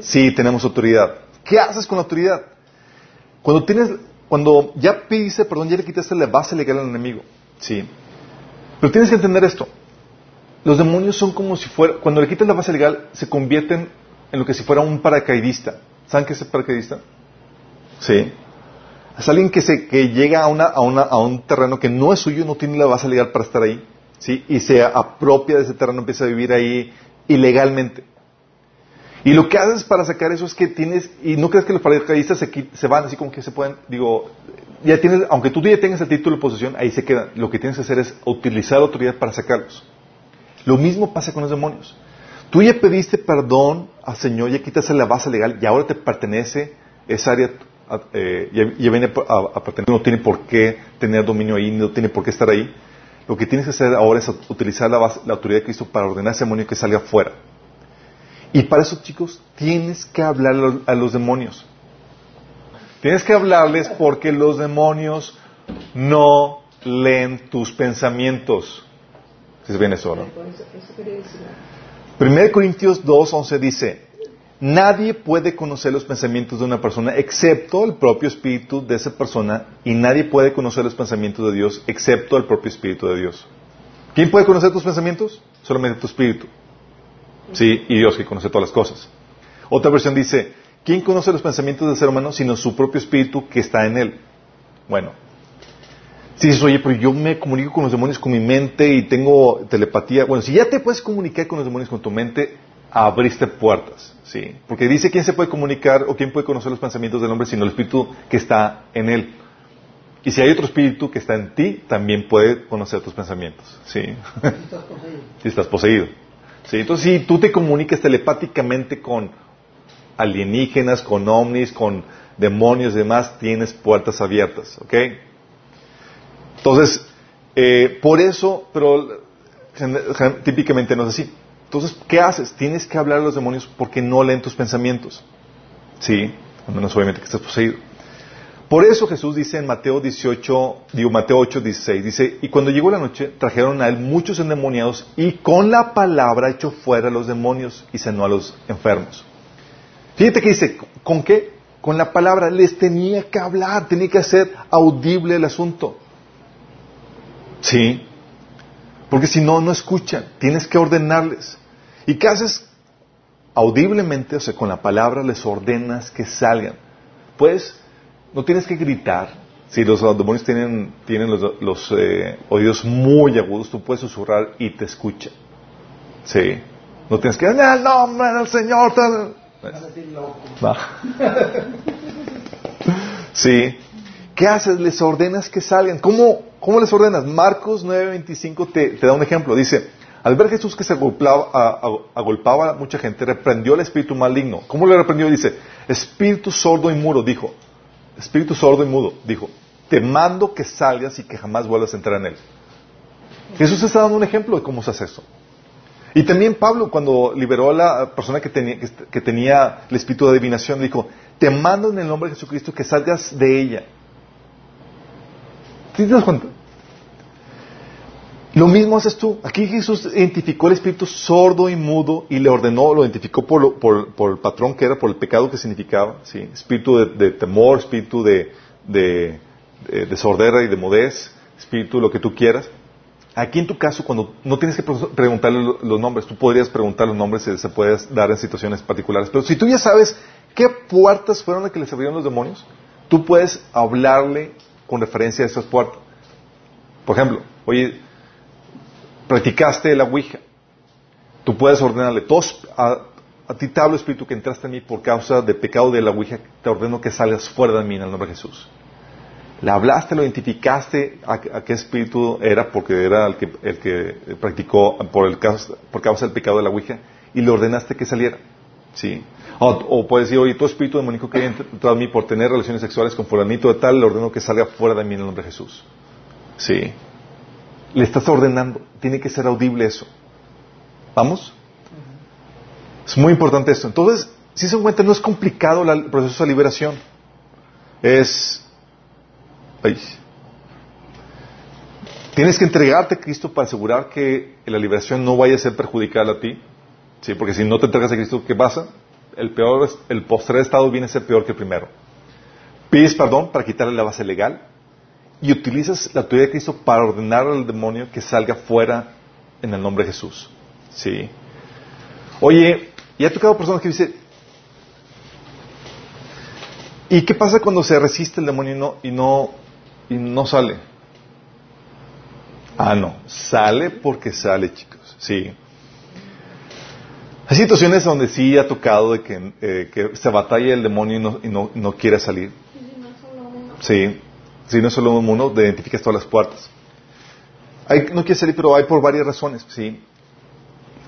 Sí. tenemos autoridad. ¿Qué haces con la autoridad? Cuando tienes, cuando ya pidiste perdón, ya le quitaste la base legal al enemigo. Sí. Pero tienes que entender esto. los demonios son como si fuera, cuando le quitas la base legal, se convierten en lo que si fuera un paracaidista. ¿Saben qué es el paracaidista? Sí. Es alguien que, se, que llega a, una, a, una, a un terreno que no es suyo, no tiene la base legal para estar ahí, ¿sí? y se apropia de ese terreno, empieza a vivir ahí ilegalmente. Y lo que haces para sacar eso es que tienes, y no crees que los paracaidistas se, se van así como que se pueden, digo, ya tienes, aunque tú ya tengas el título de posesión, ahí se quedan. Lo que tienes que hacer es utilizar autoridad para sacarlos. Lo mismo pasa con los demonios. Tú ya pediste perdón al Señor, ya quitas la base legal y ahora te pertenece esa área, eh, ya, viene a, pertenecer, no tiene por qué tener dominio ahí, no tiene por qué estar ahí. Lo que tienes que hacer ahora es utilizar la, la autoridad de Cristo para ordenar a ese demonio que salga fuera. Y para eso, chicos, tienes que hablar a los demonios. Tienes que hablarles porque los demonios no leen tus pensamientos. Viene eso, ¿no? 1 Corintios 2.11 dice, nadie puede conocer los pensamientos de una persona excepto el propio espíritu de esa persona y nadie puede conocer los pensamientos de Dios excepto el propio espíritu de Dios. ¿Quién puede conocer tus pensamientos? Solamente tu espíritu. Sí, y Dios que conoce todas las cosas. Otra versión dice, ¿quién conoce los pensamientos del ser humano sino su propio espíritu que está en él? Bueno, si dices, oye, pero yo me comunico con los demonios con mi mente y tengo telepatía. Bueno, si ya te puedes comunicar con los demonios con tu mente, abriste puertas, ¿sí? Porque dice quién se puede comunicar o quién puede conocer los pensamientos del hombre sino el espíritu que está en él. Y si hay otro espíritu que está en ti, también puede conocer tus pensamientos, ¿sí? Si estás poseído. (laughs) Entonces, si tú te comunicas telepáticamente con alienígenas, con ovnis, con demonios y demás, tienes puertas abiertas, ¿ok? Entonces, eh, por eso, pero típicamente no es así. Entonces, ¿qué haces? Tienes que hablar a los demonios porque no leen tus pensamientos. ¿Sí? Al menos obviamente que estás poseído. Por eso Jesús dice en Mateo 18, digo Mateo 8, 16, dice, y cuando llegó la noche trajeron a él muchos endemoniados y con la palabra echó fuera a los demonios y sanó a los enfermos. Fíjate que dice, ¿con qué? Con la palabra les tenía que hablar, tenía que hacer audible el asunto. Sí, porque si no, no escuchan, tienes que ordenarles. ¿Y qué haces? Audiblemente, o sea, con la palabra les ordenas que salgan. Pues no tienes que gritar. Si los, demonios tienen, tienen los, eh, oídos muy agudos, tú puedes susurrar y te escucha. Sí. No tienes que en el nombre del Señor. (laughs) sí. ¿Qué haces? Les ordenas que salgan. ¿Cómo, cómo les ordenas? Marcos 9:25 te, te da un ejemplo. Dice, al ver Jesús que se agolpaba, agolpaba a mucha gente, reprendió al espíritu maligno. ¿Cómo le reprendió? Dice, espíritu sordo y muro, dijo, espíritu sordo y mudo, dijo, te mando que salgas y que jamás vuelvas a entrar en él. Jesús está dando un ejemplo de cómo se hace eso. Y también Pablo, cuando liberó a la persona que tenía, que tenía el espíritu de adivinación, dijo, te mando en el nombre de Jesucristo que salgas de ella. ¿Te das cuenta? Lo mismo haces tú. Aquí Jesús identificó el espíritu sordo y mudo y le ordenó, lo identificó por, el patrón que era, por el pecado que significaba. ¿sí? Espíritu de, temor, espíritu de, de, de, sordera y de mudez, espíritu lo que tú quieras. Aquí en tu caso, cuando no tienes que preguntarle los nombres, tú podrías preguntar los nombres y se puedes dar en situaciones particulares. Pero si tú ya sabes qué puertas fueron las que les abrieron los demonios, tú puedes hablarle con referencia a esas puertas. Por ejemplo, oye, practicaste la Ouija. Tú puedes ordenarle, todos, a, ti te espíritu que entraste en mí por causa del pecado de la Ouija, te ordeno que salgas fuera de mí en el nombre de Jesús. Le hablaste, lo identificaste a, qué espíritu era, porque era el que, el que practicó por, el por causa del pecado de la Ouija, y le ordenaste que saliera. ¿Sí? O, puedes decir, oye, tu espíritu demoníaco que entrado en mí por tener relaciones sexuales con fulanito de tal, le ordeno que salga fuera de mí en el nombre de Jesús. Sí. Le estás ordenando. Tiene que ser audible eso. ¿Vamos? Es muy importante esto. Entonces, si se cuenta, no es complicado el proceso de liberación. Es... Tienes que entregarte a Cristo para asegurar que la liberación no vaya a ser perjudicada a ti. ¿Sí? Porque si no te entregas a Cristo, ¿qué pasa? El, peor, el postrer estado viene a ser peor que el primero. Pides perdón para quitarle la base legal y utilizas la autoridad de Cristo para ordenar al demonio que salga fuera en el nombre de Jesús. Sí. Oye, y ha tocado personas que dicen, ¿y qué pasa cuando se resiste el demonio y no, y no, y no sale? Ah, no, sale porque sale, chicos. Sí. Hay situaciones donde sí ha tocado de que, eh, que se batalla el demonio y no, y no, no quiere salir. Sí, si no es solo uno, de identificas todas las puertas. Hay, no quiere salir, pero hay por varias razones, ¿sí?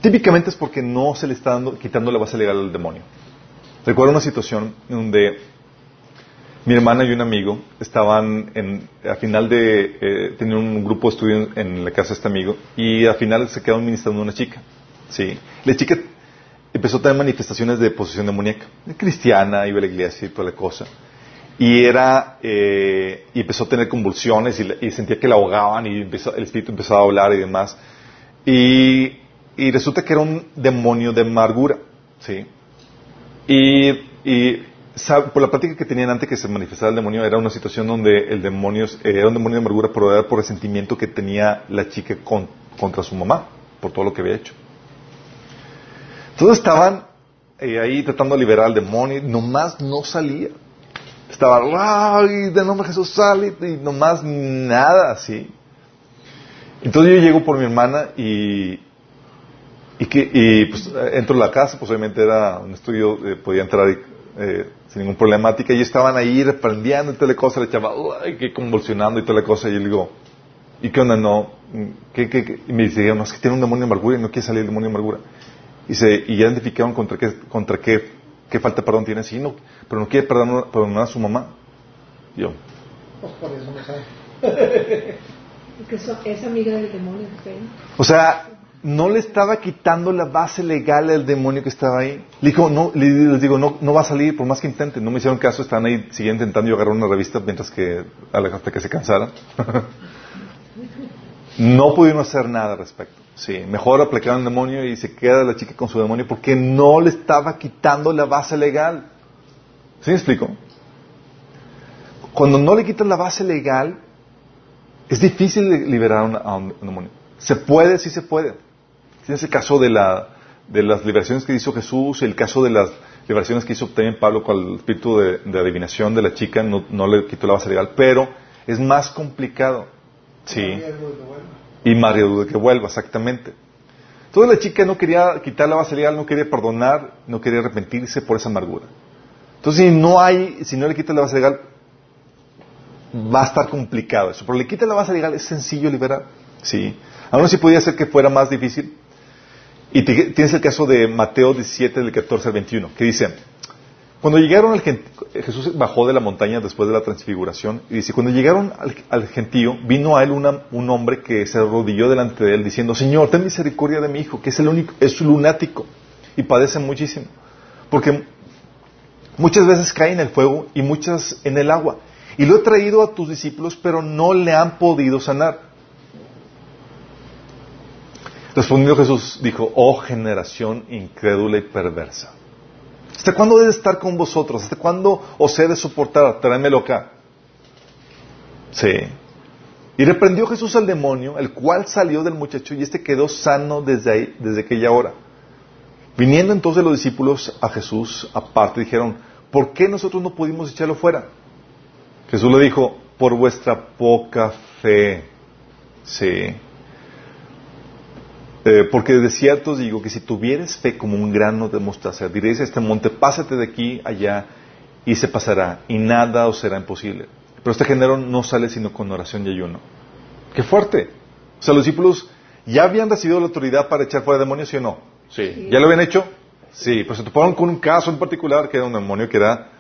Típicamente es porque no se le está dando, quitando la base legal al demonio. Recuerdo una situación donde mi hermana y un amigo estaban en, al final de, eh, tenían un grupo de estudio en, la casa de este amigo y al final se quedaron ministrando una chica, ¿sí? La chica empezó a tener manifestaciones de posesión demoníaca, cristiana, iba a la iglesia y toda la cosa. Y era eh, y empezó a tener convulsiones y, sentía que la ahogaban y el espíritu empezaba a hablar y demás. Y, y, resulta que era un demonio de amargura sí y, y por la práctica que tenían antes que se manifestara el demonio era una situación donde el demonio eh, era un demonio de amargura era por el sentimiento que tenía la chica contra su mamá por todo lo que había hecho entonces estaban eh, ahí tratando de liberar al demonio y nomás no salía estaba, ¡ay! De nombre Jesús sale y nomás nada así. Entonces yo llego por mi hermana y, y, que, y pues entro a la casa, pues obviamente era un estudio, eh, podía entrar eh, sin ningún problemática, y estaban ahí reprendiendo y toda la cosa, le echaba, ¡ay! Que convulsionando y toda la cosa, y yo le digo, ¿y qué onda? No, ¿qué, qué, Y me dice, no, es que tiene un demonio de amargura y no quiere salir el demonio de amargura. Y, se, y ya identificaron contra qué, contra qué ¿Qué falta de perdón tiene? Sí, no, pero no quiere perdonar, a su mamá. Yo. Pues por eso no sabe. Porque es amiga del demonio. O sea, no le estaba quitando la base legal al demonio que estaba ahí. Le dijo, no, les digo, no, no va a salir por más que intenten. No me hicieron caso, están ahí, siguen intentando agarrar una revista mientras que, hasta que se cansaran. (laughs) no pudieron hacer nada al respecto. Sí, mejor aplicar un demonio y se queda la chica con su demonio porque no le estaba quitando la base legal. ¿Sí me explico? Cuando no le quitas la base legal, es difícil liberar a un, demonio. Se puede, sí se puede. Tienes el caso de, de las liberaciones que hizo Jesús, el caso de las liberaciones que hizo también Pablo con el espíritu de, adivinación de la chica, no, le quitó la base legal, pero es más complicado. Sí y María duda que vuelva, exactamente. Entonces la chica no quería quitar la base legal, no quería perdonar, no quería arrepentirse por esa amargura. Entonces si no hay, si no le quita la base legal, va a estar complicado eso. Pero le quita la base legal, es sencillo liberar. Sí. Aún así podía ser que fuera más difícil. Y tienes el caso de Mateo 17, del 14 al 21, que dice, cuando llegaron al Jesús bajó de la montaña después de la transfiguración y dice, cuando llegaron al, gentío, vino a él un hombre que se arrodilló delante de él diciendo, Señor, ten misericordia de mi hijo, que es el único, es lunático y padece muchísimo. Porque muchas veces cae en el fuego y muchas en el agua. Y lo he traído a tus discípulos, pero no le han podido sanar. Respondió Jesús, dijo, oh generación incrédula y perversa. ¿Hasta cuándo debe estar con vosotros? ¿Hasta cuándo os he de soportar? Tráemelo acá. Sí. Y reprendió Jesús al demonio, el cual salió del muchacho y este quedó sano desde ahí, desde aquella hora. Viniendo entonces los discípulos a Jesús aparte, dijeron, ¿por qué nosotros no pudimos echarlo fuera? Jesús le dijo, por vuestra poca fe. Sí. Eh, porque de cierto os digo que si tuvieres fe como un grano de mostaza, diréis a este monte, pásate de aquí allá y se pasará, y nada os será imposible. Pero este género no sale sino con oración y ayuno. ¡Qué fuerte! O sea, los discípulos ya habían recibido la autoridad para echar fuera demonios, ¿sí o no? Sí. ¿Ya lo habían hecho? Sí, pero se toparon con un caso en particular que era un demonio que era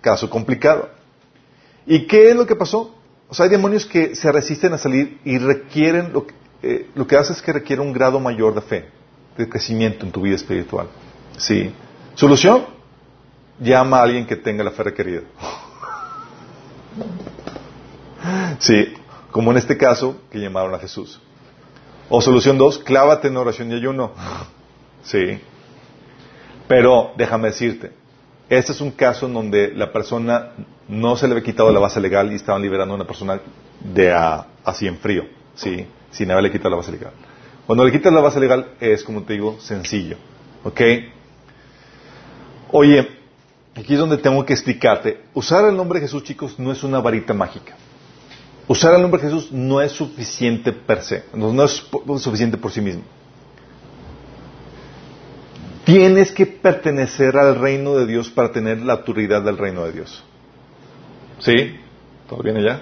caso complicado. ¿Y qué es lo que pasó? O sea, hay demonios que se resisten a salir y requieren lo que, eh, lo que hace es que requiere un grado mayor de fe, de crecimiento en tu vida espiritual. Sí. ¿Solución? Llama a alguien que tenga la fe requerida. (laughs) Sí, como en este caso que llamaron a Jesús. O solución dos, clávate en oración y ayuno. (laughs) Sí. Pero déjame decirte, este es un caso en donde la persona no se le había quitado la base legal y estaban liberando a una persona de así en frío. Sí sin haberle quitado la base legal. Cuando le quitas la base legal es, como te digo, sencillo. ¿Ok? Oye, aquí es donde tengo que explicarte. Usar el nombre de Jesús, chicos, no es una varita mágica. Usar el nombre de Jesús no es suficiente per se, no es suficiente por sí mismo. Tienes que pertenecer al reino de Dios para tener la autoridad del reino de Dios. ¿Sí? ¿Todo bien allá?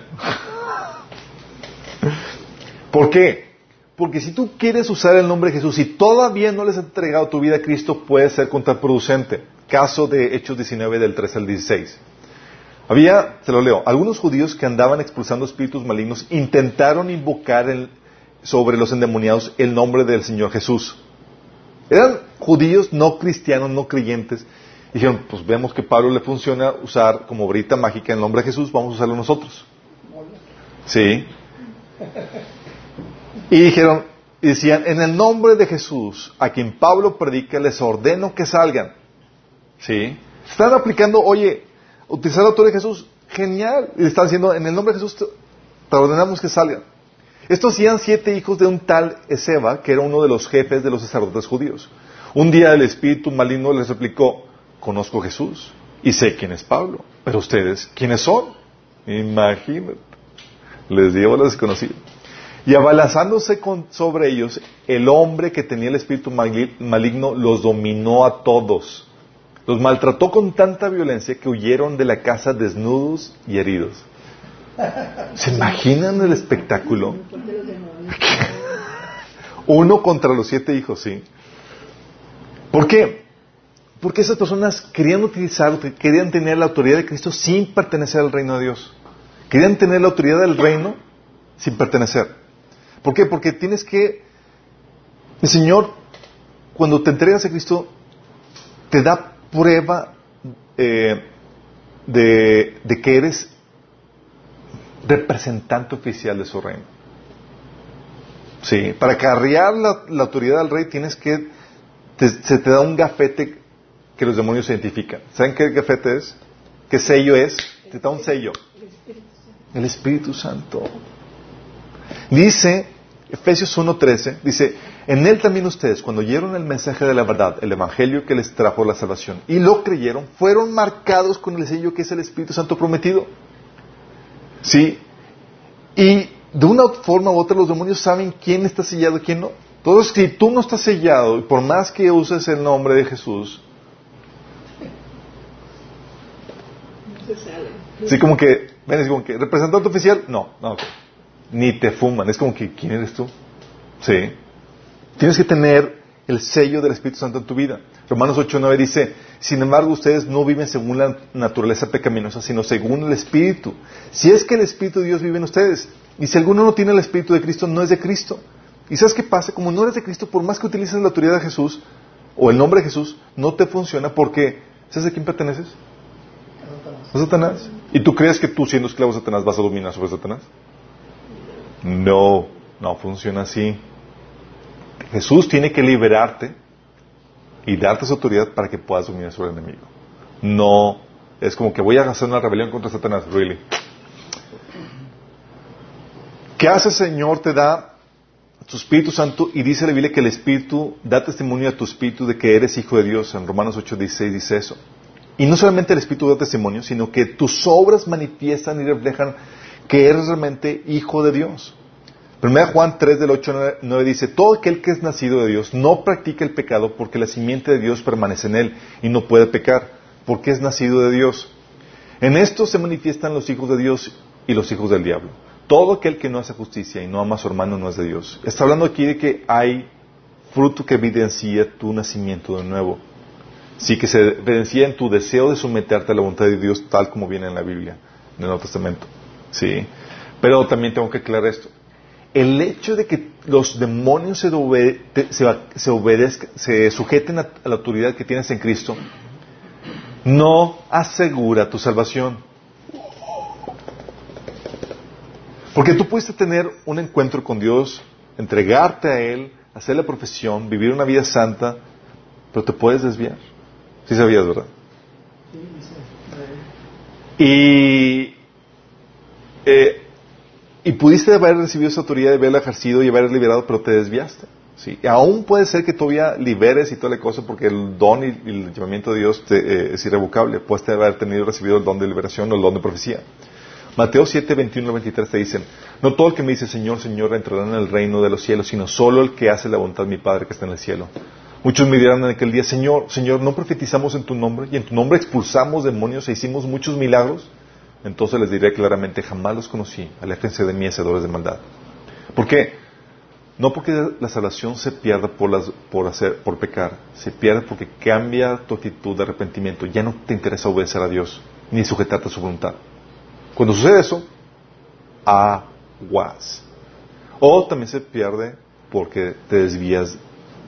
¿Por qué? Porque si tú quieres usar el nombre de Jesús y todavía no les has entregado tu vida a Cristo, puede ser contraproducente. Caso de Hechos 19 del 3 al 16. Había, se lo leo, algunos judíos que andaban expulsando espíritus malignos intentaron invocar sobre los endemoniados el nombre del Señor Jesús. Eran judíos no cristianos, no creyentes. Dijeron, pues vemos que Pablo le funciona usar como brita mágica el nombre de Jesús, vamos a usarlo nosotros. Sí. Y dijeron, decían, en el nombre de Jesús, a quien Pablo predica, les ordeno que salgan. ¿Sí? Están aplicando, oye, utilizar la autoridad de Jesús, genial. Y están diciendo, en el nombre de Jesús te, ordenamos que salgan. Estos eran siete hijos de un tal Ezeba, que era uno de los jefes de los sacerdotes judíos. Un día el espíritu maligno les replicó, conozco a Jesús y sé quién es Pablo, pero ustedes, ¿quiénes son? Imagínate. Les dio la desconocida. Y abalazándose sobre ellos, el hombre que tenía el espíritu maligno los dominó a todos los maltrató con tanta violencia que huyeron de la casa desnudos y heridos. ¿Se imaginan el espectáculo? (laughs) Uno contra los siete hijos, sí. ¿Por qué? Porque esas personas querían utilizar, querían tener la autoridad de Cristo sin pertenecer al reino de Dios. Querían tener la autoridad del reino sin pertenecer. ¿Por qué? Porque tienes que... El Señor, cuando te entregas a Cristo, te da prueba eh, de, que eres representante oficial de su reino. Sí, para carrear la, autoridad del rey tienes que, se te da un gafete que los demonios identifican. ¿Saben qué gafete es? ¿Qué sello es? Te da un sello. El Espíritu Santo. Dice, Efesios 1.13, dice, en él también ustedes, cuando oyeron el mensaje de la verdad, el evangelio que les trajo la salvación, y lo creyeron, fueron marcados con el sello que es el Espíritu Santo prometido. ¿Sí? Y de una forma u otra los demonios saben quién está sellado y quién no. Entonces, si tú no estás sellado, y por más que uses el nombre de Jesús, Sí, como que, ven, como que, representante oficial, no, no, ni te fuman, es como que, ¿quién eres tú? Sí. Tienes que tener el sello del Espíritu Santo en tu vida. Romanos 8.9 dice, sin embargo ustedes no viven según la naturaleza pecaminosa, sino según el Espíritu. Si es que el Espíritu de Dios vive en ustedes, y si alguno no tiene el Espíritu de Cristo, no es de Cristo. ¿Y sabes qué pasa? Como no eres de Cristo, por más que utilices la autoridad de Jesús, o el nombre de Jesús, no te funciona porque, ¿sabes a quién perteneces? A Satanás. ¿Y tú crees que tú siendo esclavo de Satanás vas a dominar sobre Satanás? No, no funciona así. Jesús tiene que liberarte y darte su autoridad para que puedas dominar sobre el enemigo. No es como que voy a hacer una rebelión contra Satanás, really. ¿Qué hace el Señor? Te da su Espíritu Santo y dice la Biblia que el Espíritu da testimonio a tu Espíritu de que eres hijo de Dios. En Romanos 8, 16 dice eso. Y no solamente el Espíritu da testimonio, sino que tus obras manifiestan y reflejan que eres realmente hijo de Dios. 1 Juan 3 del 8 al 9 dice, todo aquel que es nacido de Dios no practica el pecado porque la simiente de Dios permanece en él y no puede pecar porque es nacido de Dios. En esto se manifiestan los hijos de Dios y los hijos del diablo. Todo aquel que no hace justicia y no ama a su hermano no es de Dios. Está hablando aquí de que hay fruto que evidencia tu nacimiento de nuevo. Sí, que se evidencia en tu deseo de someterte a la voluntad de Dios tal como viene en la Biblia, en el Nuevo Testamento. Sí. Pero también tengo que aclarar esto el hecho de que los demonios se, obedezcan, se sujeten a, la autoridad que tienes en Cristo, no asegura tu salvación. Porque tú puedes tener un encuentro con Dios, entregarte a Él, hacer la profesión, vivir una vida santa, pero te puedes desviar. Sí sabías, ¿verdad? Y eh, y pudiste haber recibido esa autoridad de haberla ejercido y haber liberado, pero te desviaste. ¿sí? Y aún puede ser que todavía liberes y toda la cosa porque el don y, el llamamiento de Dios eh, es irrevocable. Puedes haber tenido recibido el don de liberación o el don de profecía. Mateo 7, 21 23 te dicen, no todo el que me dice Señor, Señor entrará en el reino de los cielos, sino solo el que hace la voluntad de mi Padre que está en el cielo. Muchos me dirán en aquel día, Señor, Señor, ¿no profetizamos en tu nombre? Y en tu nombre expulsamos demonios e hicimos muchos milagros. Entonces les diré claramente, jamás los conocí, aléjense de mí, hacedores de maldad. ¿Por qué? No porque la salvación se pierda por, hacer, por pecar, se pierde porque cambia tu actitud de arrepentimiento. Ya no te interesa obedecer a Dios, ni sujetarte a su voluntad. Cuando sucede eso, aguas. O también se pierde porque te desvías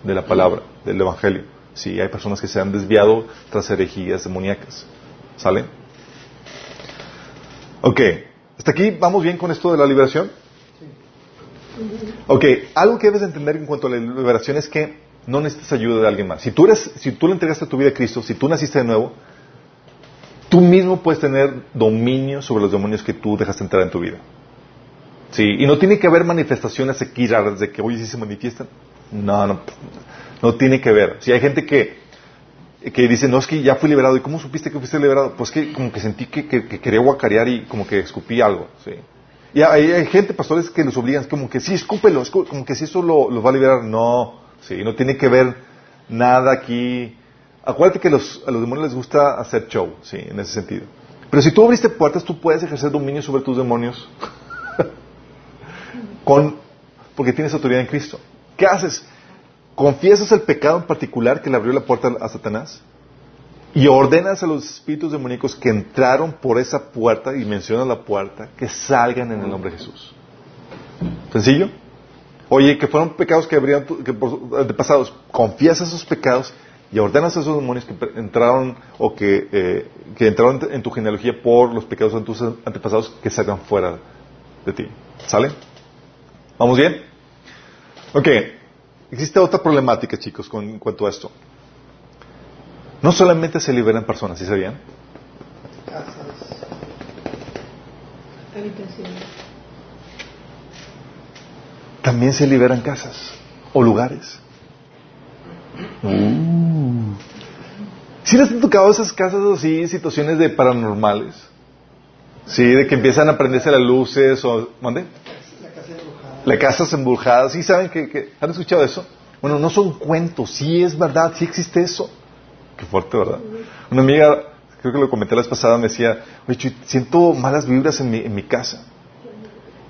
de la palabra, del Evangelio. Sí, hay personas que se han desviado tras herejías demoníacas. ¿Sale? Ok, ¿hasta aquí vamos bien con esto de la liberación? Ok, algo que debes entender en cuanto a la liberación es que no necesitas ayuda de alguien más. Si tú, eres, si tú le entregaste tu vida a Cristo, si tú naciste de nuevo, tú mismo puedes tener dominio sobre los demonios que tú dejaste entrar en tu vida. Sí, y no tiene que haber manifestaciones aquí de que, oye, si se manifiestan. No, no, no tiene que ver. Si hay gente que, que dice, no, es que ya fui liberado. ¿Y cómo supiste que fuiste liberado? Pues que como que sentí que, quería guacarear y como que escupí algo. Sí. Y hay, gente, pastores, que los obligan, como que sí, escúpelo, como que si eso lo, los va a liberar. No, sí, no tiene que ver nada aquí. Acuérdate que los, a los demonios les gusta hacer show, sí, en ese sentido. Pero si tú abriste puertas, tú puedes ejercer dominio sobre tus demonios (laughs) con, porque tienes autoridad en Cristo. ¿Qué haces? ¿Confiesas el pecado en particular que le abrió la puerta a Satanás? Y ordenas a los espíritus demoníacos que entraron por esa puerta, y mencionas la puerta, que salgan en el nombre de Jesús. ¿Sencillo? Oye, que fueron pecados que habrían que de pasados. Esos pecados y ordenas a esos demonios que entraron o que, eh, que entraron en tu genealogía por los pecados de tus antepasados que salgan fuera de ti. ¿Sale? ¿Vamos bien? Ok. Existe otra problemática, chicos, con en cuanto a esto. No solamente se liberan personas, ¿sí sabían? También se liberan casas o lugares. Uh. ¿Sí les han tocado esas casas así, situaciones de paranormales? Sí, de que empiezan a prenderse las luces o... ¿Mande? La casa es embrujada. ¿Sí saben que, han escuchado eso? Bueno, no son cuentos, sí es verdad, sí existe eso. Qué fuerte, ¿verdad? Una amiga, creo que lo comenté la vez pasada, me decía, oye, siento malas vibras en mi, en mi casa.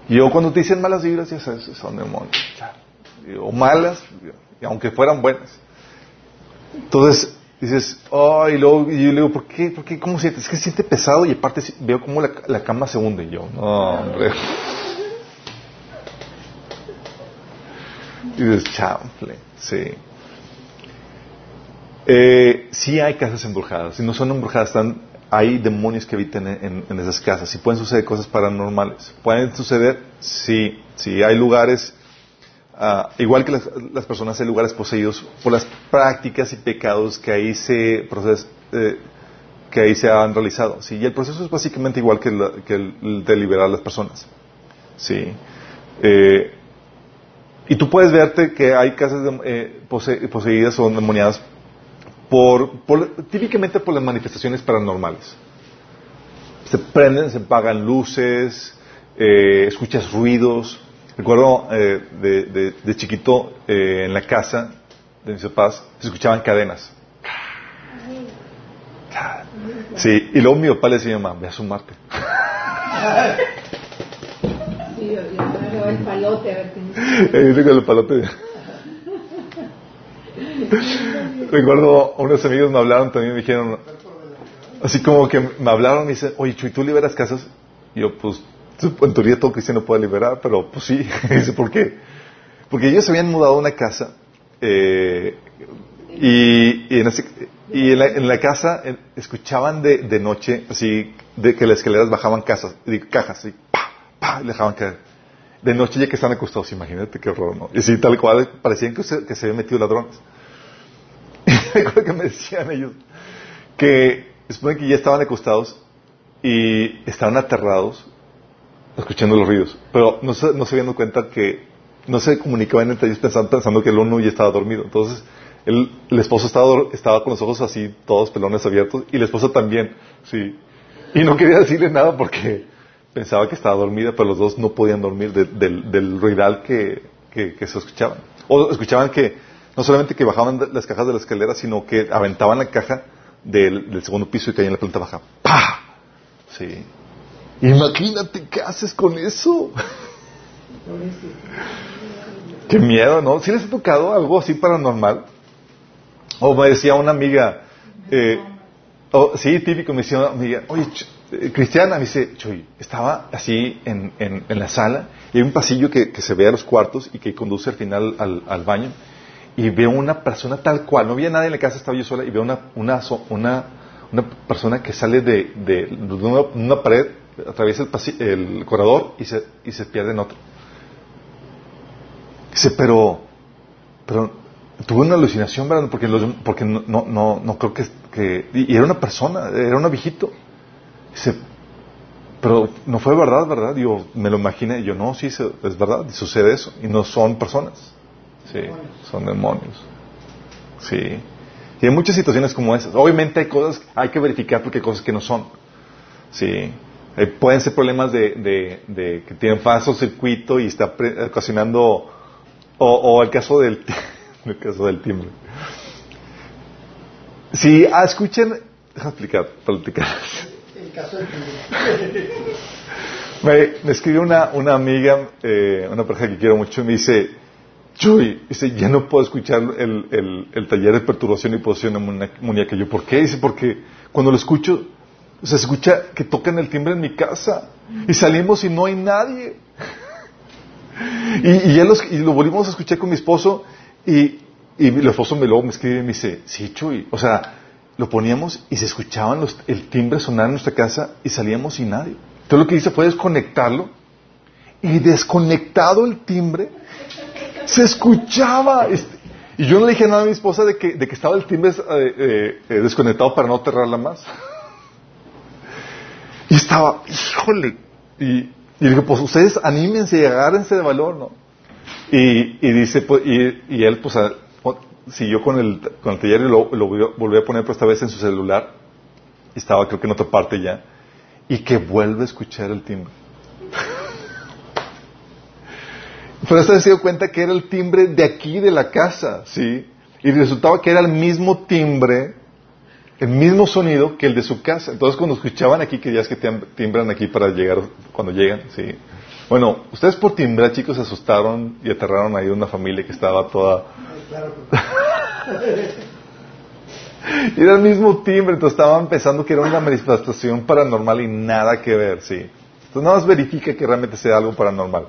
Y yo cuando te dicen malas vibras, ya sabes, son demonios. O malas, aunque fueran buenas. Entonces, dices, oh, y luego y yo le digo, ¿por qué? ¿Por qué? ¿Cómo sientes? Es que siente pesado y aparte veo cómo la, la cama se hunde. Y yo, no, hombre. Y dices, chample, sí. Eh, sí hay casas embrujadas. Si no son embrujadas, están, hay demonios que habitan en, esas casas. Y pueden suceder cosas paranormales. Pueden suceder, sí, sí. Hay lugares, ah, igual que las, personas, hay lugares poseídos por las prácticas y pecados que ahí se, eh, que ahí se han realizado. Sí, y el proceso es básicamente igual que, el, de liberar a las personas. Sí. Eh, y tú puedes verte que hay casas eh, poseídas o demoniadas por, típicamente por las manifestaciones paranormales. Se prenden, se apagan luces, eh, escuchas ruidos. Recuerdo eh, de, chiquito en la casa de mis papás se escuchaban cadenas. Sí, y luego mi papá le decía a mi mamá, ve a sumarte. (laughs) el palote, a ver (laughs) qué el palote. (laughs) Recuerdo, unos amigos me hablaron también me dijeron, así como que me hablaron y dicen, oye, Chuy, ¿tú liberas casas? Y yo, pues, en teoría todo cristiano puede liberar, pero pues sí. (laughs) dice, ¿por qué? Porque ellos se habían mudado a una casa eh, y, y, en, y en, la, casa escuchaban de, de, noche, así, de que las escaleras bajaban casas, cajas, y pa, pa, y dejaban caer de noche ya que están acostados, imagínate qué horror, ¿no? Y sí, tal cual, parecían que se, que se habían metido ladrones. (laughs) Recuerdo que me decían ellos que de que ya estaban acostados y estaban aterrados escuchando los ruidos, pero no se, no se habían dado cuenta que no se comunicaban entre ellos pensando, pensando que el uno ya estaba dormido. Entonces, el, el esposo estaba, estaba con los ojos así, todos pelones abiertos, y la esposa también, sí. Y no quería decirle nada porque pensaba que estaba dormida, pero los dos no podían dormir del, ruidal que, que, se escuchaban. O escuchaban que no solamente que bajaban las cajas de la escalera, sino que aventaban la caja del, segundo piso y caían en la planta baja. ¡Pah! Sí. Imagínate qué haces con eso. (laughs) Qué miedo, ¿no? ¿Sí les ha tocado algo así paranormal? O me decía una amiga, eh, sí, típico, me decía una amiga, oye, Cristiana, me dice, Chuy, estaba así en, en, la sala y hay un pasillo que, se ve a los cuartos y que conduce al final al, al, baño y veo una persona tal cual, no había nadie en la casa, estaba yo sola y veo una, una, una, una persona que sale de, de, una, pared, atraviesa el, el corredor y se, y se pierde en otro. Dice, pero, pero tuve una alucinación, ¿verdad? Porque, porque no, no, no, creo que, que, Y era una persona, era un viejito. Dice, pero no fue verdad, ¿verdad? Yo me lo imaginé. Yo, no, sí, es verdad, sucede eso. Y no son personas. Sí, son demonios. Sí. Y hay muchas situaciones como esas. Obviamente hay cosas, hay que verificar porque hay cosas que no son. Sí. Eh, pueden ser problemas de, de, de, que tienen falso circuito y está ocasionando o, el caso del, (laughs) el caso del timbre. Si ah, escuchen, déjame explicar, platicar. (laughs) Me, escribió una, una amiga, eh, una pareja que quiero mucho, y me dice, Chuy, dice, ya no puedo escuchar el, el, el taller de perturbación y posesión demoníaca. Yo, ¿por qué? Dice, porque cuando lo escucho, se escucha que tocan el timbre en mi casa y salimos y no hay nadie. Y, ya lo volvimos a escuchar con mi esposo y, y el esposo me, luego me escribe y me dice, sí, Chuy, o sea, lo poníamos y se escuchaban los, el timbre sonar en nuestra casa y salíamos sin nadie. Entonces lo que hice fue desconectarlo y desconectado el timbre se escuchaba. Y yo no le dije nada a mi esposa de que, de que estaba el timbre eh, eh, eh, desconectado para no aterrarla más. y estaba, híjole. Y, y dije, pues ustedes anímense y agárrense de valor, ¿no? Y, y dice, pues, y, y, él pues siguió con el, con el taller y lo, lo volvió a poner por esta vez en su celular. Estaba creo que en otra parte ya. Y que vuelve a escuchar el timbre. (laughs) Pero se se dio cuenta que era el timbre de aquí de la casa, ¿sí? Y resultaba que era el mismo timbre el mismo sonido que el de su casa. Entonces, cuando escuchaban aquí, que ya que timbran aquí para llegar, cuando llegan, sí. Bueno, ustedes por timbrar, chicos, se asustaron y aterraron ahí una familia que estaba toda. y (laughs) era el mismo timbre, entonces estaban pensando que era una manifestación paranormal y nada que ver, sí. Entonces, nada más verifica que realmente sea algo paranormal.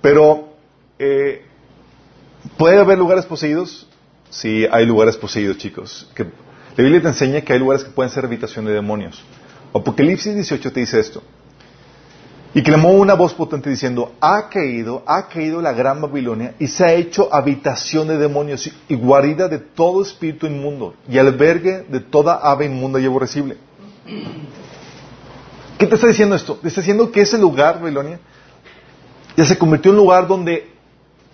Pero, eh, ¿puede haber lugares poseídos? Sí, hay lugares poseídos, chicos. Que la Biblia te enseña que hay lugares que pueden ser habitación de demonios. Apocalipsis 18 te dice esto. Y clamó una voz potente diciendo, ha caído, ha caído la gran Babilonia y se ha hecho habitación de demonios y guarida de todo espíritu inmundo y albergue de toda ave inmunda y aborrecible. ¿Qué te está diciendo esto? Te está diciendo que ese lugar, Babilonia, ya se convirtió en un lugar donde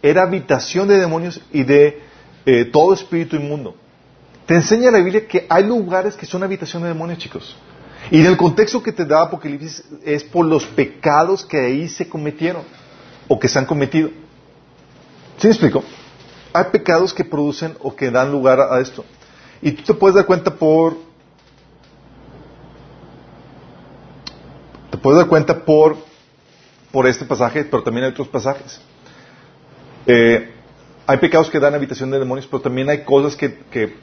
era habitación de demonios y de eh, todo espíritu inmundo. Te enseña la Biblia que hay lugares que son habitación de demonios, chicos. Y en el contexto que te da Apocalipsis es por los pecados que ahí se cometieron o que se han cometido. ¿Sí me explico? Hay pecados que producen o que dan lugar a esto. Y tú te puedes dar cuenta por... Te puedes dar cuenta por, por este pasaje, pero también hay otros pasajes. Eh, hay pecados que dan habitación de demonios, pero también hay cosas que,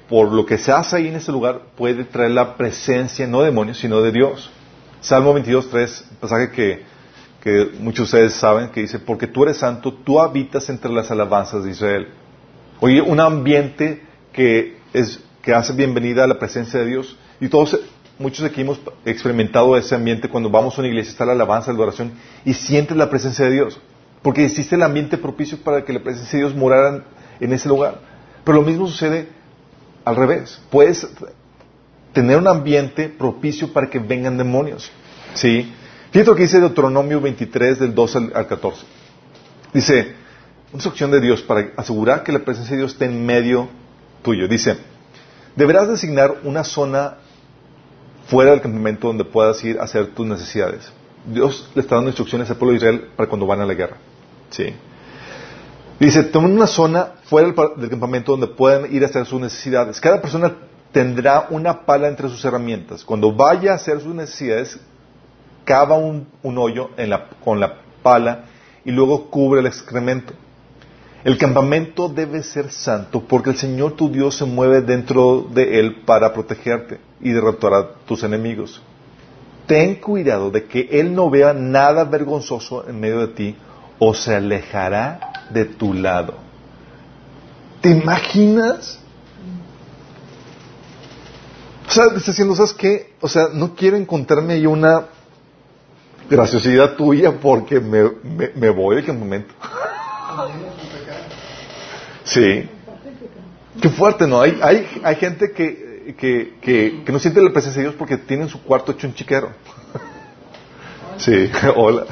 por lo que se hace ahí en ese lugar puede traer la presencia, no de demonios, sino de Dios. Salmo 22, 3, pasaje que, muchos de ustedes saben, que dice, porque tú eres santo, tú habitas entre las alabanzas de Israel. Oye, un ambiente que, hace bienvenida a la presencia de Dios. Y todos, muchos aquí hemos experimentado ese ambiente cuando vamos a una iglesia, está la alabanza, la oración, y sientes la presencia de Dios. Porque existe el ambiente propicio para que la presencia de Dios morara en ese lugar. Pero lo mismo sucede al revés. Puedes tener un ambiente propicio para que vengan demonios. ¿Sí? Fíjate lo que dice Deuteronomio 23 del 2 al, 14. Dice, una instrucción de Dios para asegurar que la presencia de Dios esté en medio tuyo. Dice, deberás designar una zona fuera del campamento donde puedas ir a hacer tus necesidades. Dios le está dando instrucciones al pueblo de Israel para cuando van a la guerra. ¿Sí? Dice, tomen una zona fuera del campamento donde puedan ir a hacer sus necesidades. Cada persona tendrá una pala entre sus herramientas. Cuando vaya a hacer sus necesidades, cava un, hoyo con la pala y luego cubre el excremento. El campamento debe ser santo porque el Señor tu Dios se mueve dentro de él para protegerte y derrotar a tus enemigos. Ten cuidado de que Él no vea nada vergonzoso en medio de ti o se alejará de tu lado. ¿Te imaginas? O sea, está diciendo, ¿sabes qué? O sea, no quiero encontrarme ahí una graciosidad tuya porque me, me, voy del campamento. sí. Qué fuerte, ¿no? Hay, hay, hay gente que, que, que, que no siente la presencia de Dios porque tienen su cuarto hecho un chiquero. sí, (laughs) hola.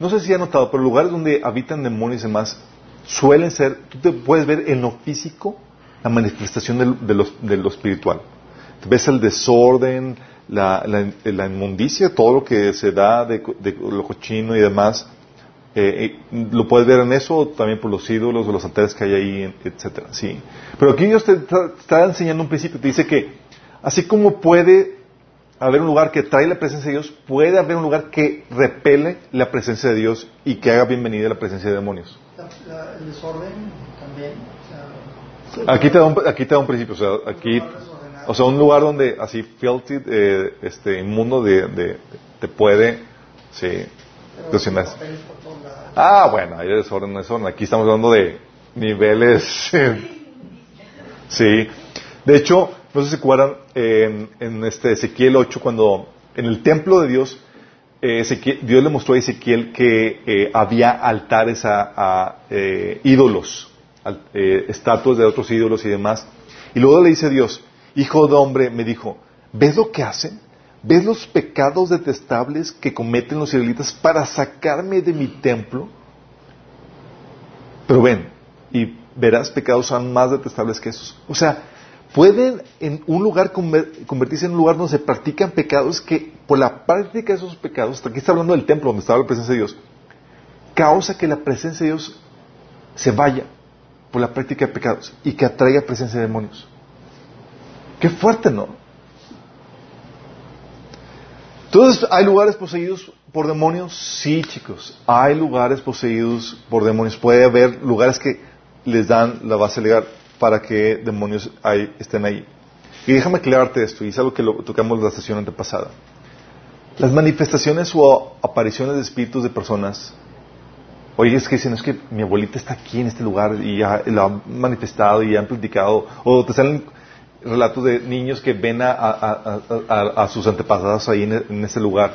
No sé si ha notado, pero lugares donde habitan demonios y demás suelen ser, tú te puedes ver en lo físico la manifestación de, de, lo, espiritual. Ves el desorden, la, la, inmundicia, todo lo que se da de, lo cochino y demás. Eh, eh, lo puedes ver en eso, también por los ídolos o los altares que hay ahí, etcétera. Sí. Pero aquí Dios te está, enseñando un principio, te dice que así como puede haber un lugar que trae la presencia de Dios, puede haber un lugar que repele la presencia de Dios y que haga bienvenida la presencia de demonios. el desorden también. Aquí te, da un, aquí te da un principio, o sea, aquí, o sea, un lugar donde así filthy, eh, este, inmundo de, de, te puede, sí, Ah, bueno, hay desorden, desorden. Aquí estamos hablando de niveles, (laughs) sí. De hecho, no sé si se acuerdan en, este Ezequiel 8 cuando en el templo de Dios eh, Dios le mostró a Ezequiel que eh, había altares a, eh, ídolos estatuas de otros ídolos y demás. Y luego le dice Dios, hijo de hombre, me dijo, ¿ves lo que hacen? ¿Ves los pecados detestables que cometen los israelitas para sacarme de mi templo? Pero ven, y verás pecados aún más detestables que esos. O sea, pueden en un lugar convertirse en un lugar donde se practican pecados que por la práctica de esos pecados, aquí está hablando del templo donde estaba la presencia de Dios, causa que la presencia de Dios se vaya por la práctica de pecados y que atraiga presencia de demonios. Qué fuerte, ¿no? Entonces, ¿hay lugares poseídos por demonios? Sí, chicos. Hay lugares poseídos por demonios. Puede haber lugares que les dan la base legal para que demonios estén ahí. Y déjame aclararte esto, y es algo que lo tocamos en la sesión antepasada. Las manifestaciones o apariciones de espíritus de personas Oye, es que dicen, es que mi abuelita está aquí en este lugar y ya lo han manifestado y han platicado. O te salen relatos de niños que ven a, sus antepasados ahí en, ese lugar.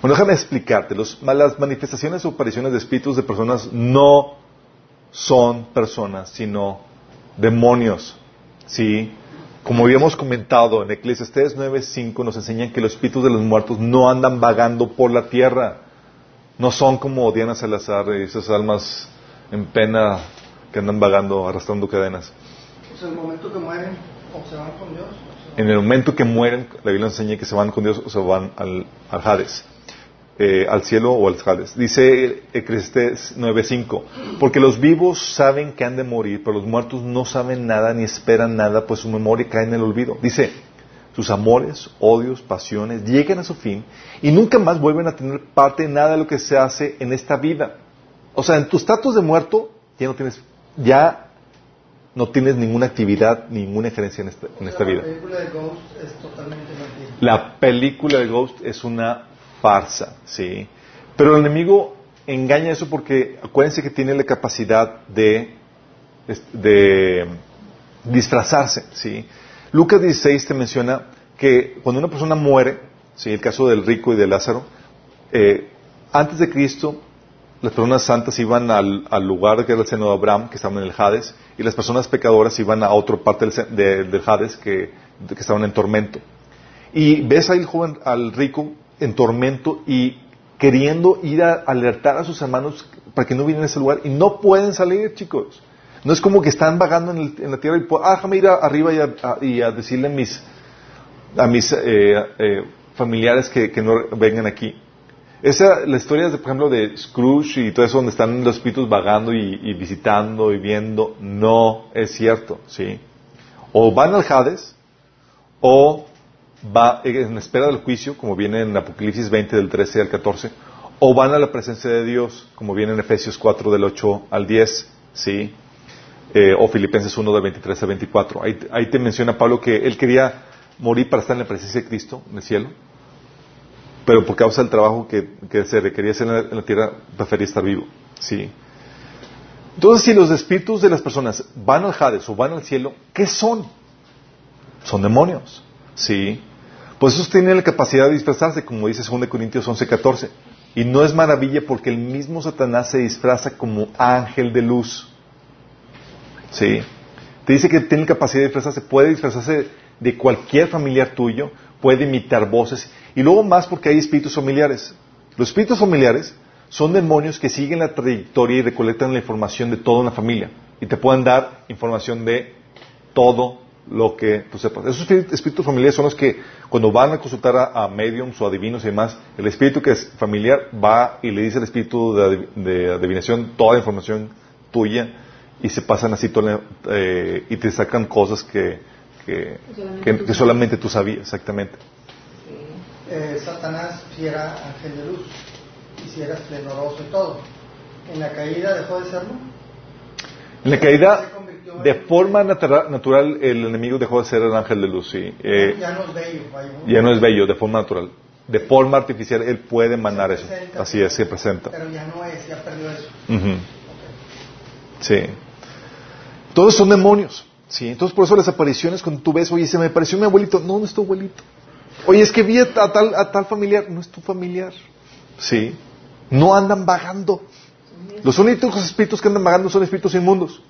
Bueno, déjame explicarte. las manifestaciones o apariciones de espíritus de personas no son personas, sino demonios. ¿Sí? Como habíamos comentado en Eclesiastes 9.5 nos enseñan que los espíritus de los muertos no andan vagando por la tierra no son como Diana Salazar y esas almas en pena que andan vagando, arrastrando cadenas. Pues en el momento que mueren, o se van con Dios. En el momento que mueren, la Biblia enseña que se van con Dios o se van al, Hades, eh, al cielo o al Hades. Dice Eclesiastes 9:5, porque los vivos saben que han de morir, pero los muertos no saben nada ni esperan nada, pues su memoria cae en el olvido. Dice, sus amores, odios, pasiones, llegan a su fin y nunca más vuelven a tener parte en nada de lo que se hace en esta vida. O sea, en tu estatus de muerto ya no tienes, ya no tienes ninguna actividad, ninguna injerencia en esta, en esta vida. La película de Ghost es totalmente mentira. La película de Ghost es una farsa, sí. Pero el enemigo engaña eso porque acuérdense que tiene la capacidad de, de disfrazarse, sí. Lucas 16 te menciona que cuando una persona muere, ¿sí? el caso del rico y de Lázaro, eh, antes de Cristo, las personas santas iban al, lugar que era el seno de Abraham, que estaban en el Hades, y las personas pecadoras iban a otra parte del, del Hades, que, estaban en tormento. Y ves ahí el joven, al rico, en tormento y queriendo ir a alertar a sus hermanos para que no vienen a ese lugar y no pueden salir, chicos. No es como que están vagando en, la tierra y ah, déjame ir arriba y a, a- decirle a mis, a mis eh, eh, familiares que, que no vengan aquí. Esa, la historia, de, por ejemplo, de Scrooge y todo eso, donde están los espíritus vagando y, y visitando y viendo, no es cierto, ¿sí? O van al Hades, o va en espera del juicio, como viene en Apocalipsis 20 del 13 al 14, o van a la presencia de Dios, como viene en Efesios 4 del 8 al 10, ¿sí? Eh, o Filipenses 1 del 23 al 24. Ahí, ahí te menciona Pablo que él quería morir para estar en la presencia de Cristo, en el cielo, pero por causa del trabajo que, que se requería hacer en la, tierra, prefería estar vivo, ¿sí? Entonces, si los espíritus de las personas van al Hades o van al cielo, ¿qué son? Son demonios, ¿sí? Pues esos tienen la capacidad de disfrazarse, como dice 2 Corintios 11:14. Y no es maravilla porque el mismo Satanás se disfraza como ángel de luz. ¿Sí? Te dice que tiene capacidad de disfrazarse, puede disfrazarse de cualquier familiar tuyo, puede imitar voces, y luego más porque hay espíritus familiares. Los espíritus familiares son demonios que siguen la trayectoria y recolectan la información de toda una familia, y te pueden dar información de todo lo que tú sepas. Esos espíritus, familiares son los que cuando van a consultar a, a mediums o adivinos y demás, el espíritu que es familiar va y le dice al espíritu de, adiv- de adivinación toda la información tuya y se pasan así la- eh, y te sacan cosas que, que, Solamente que- tú que solamente tú sabías, exactamente. Eh, Satanás si era ángel de luz y si era esplendoroso y todo. En la caída dejó de serlo. En la caída, de forma natura- natural, el enemigo dejó de ser el ángel de luz, sí. Eh, ya no es bello. vaya. ya no es bello, de forma natural. De forma artificial, él puede emanar eso. Así es, se presenta. Pero ya no es, ya perdió eso. Sí. Todos son demonios. Sí. Entonces, por eso las apariciones, cuando tú ves, oye, se me apareció mi abuelito. No, no es tu abuelito. Oye, es que vi a tal, a tal familiar. No es tu familiar. Sí. No andan vagando. Los únicos espíritus que andan vagando son espíritus inmundos.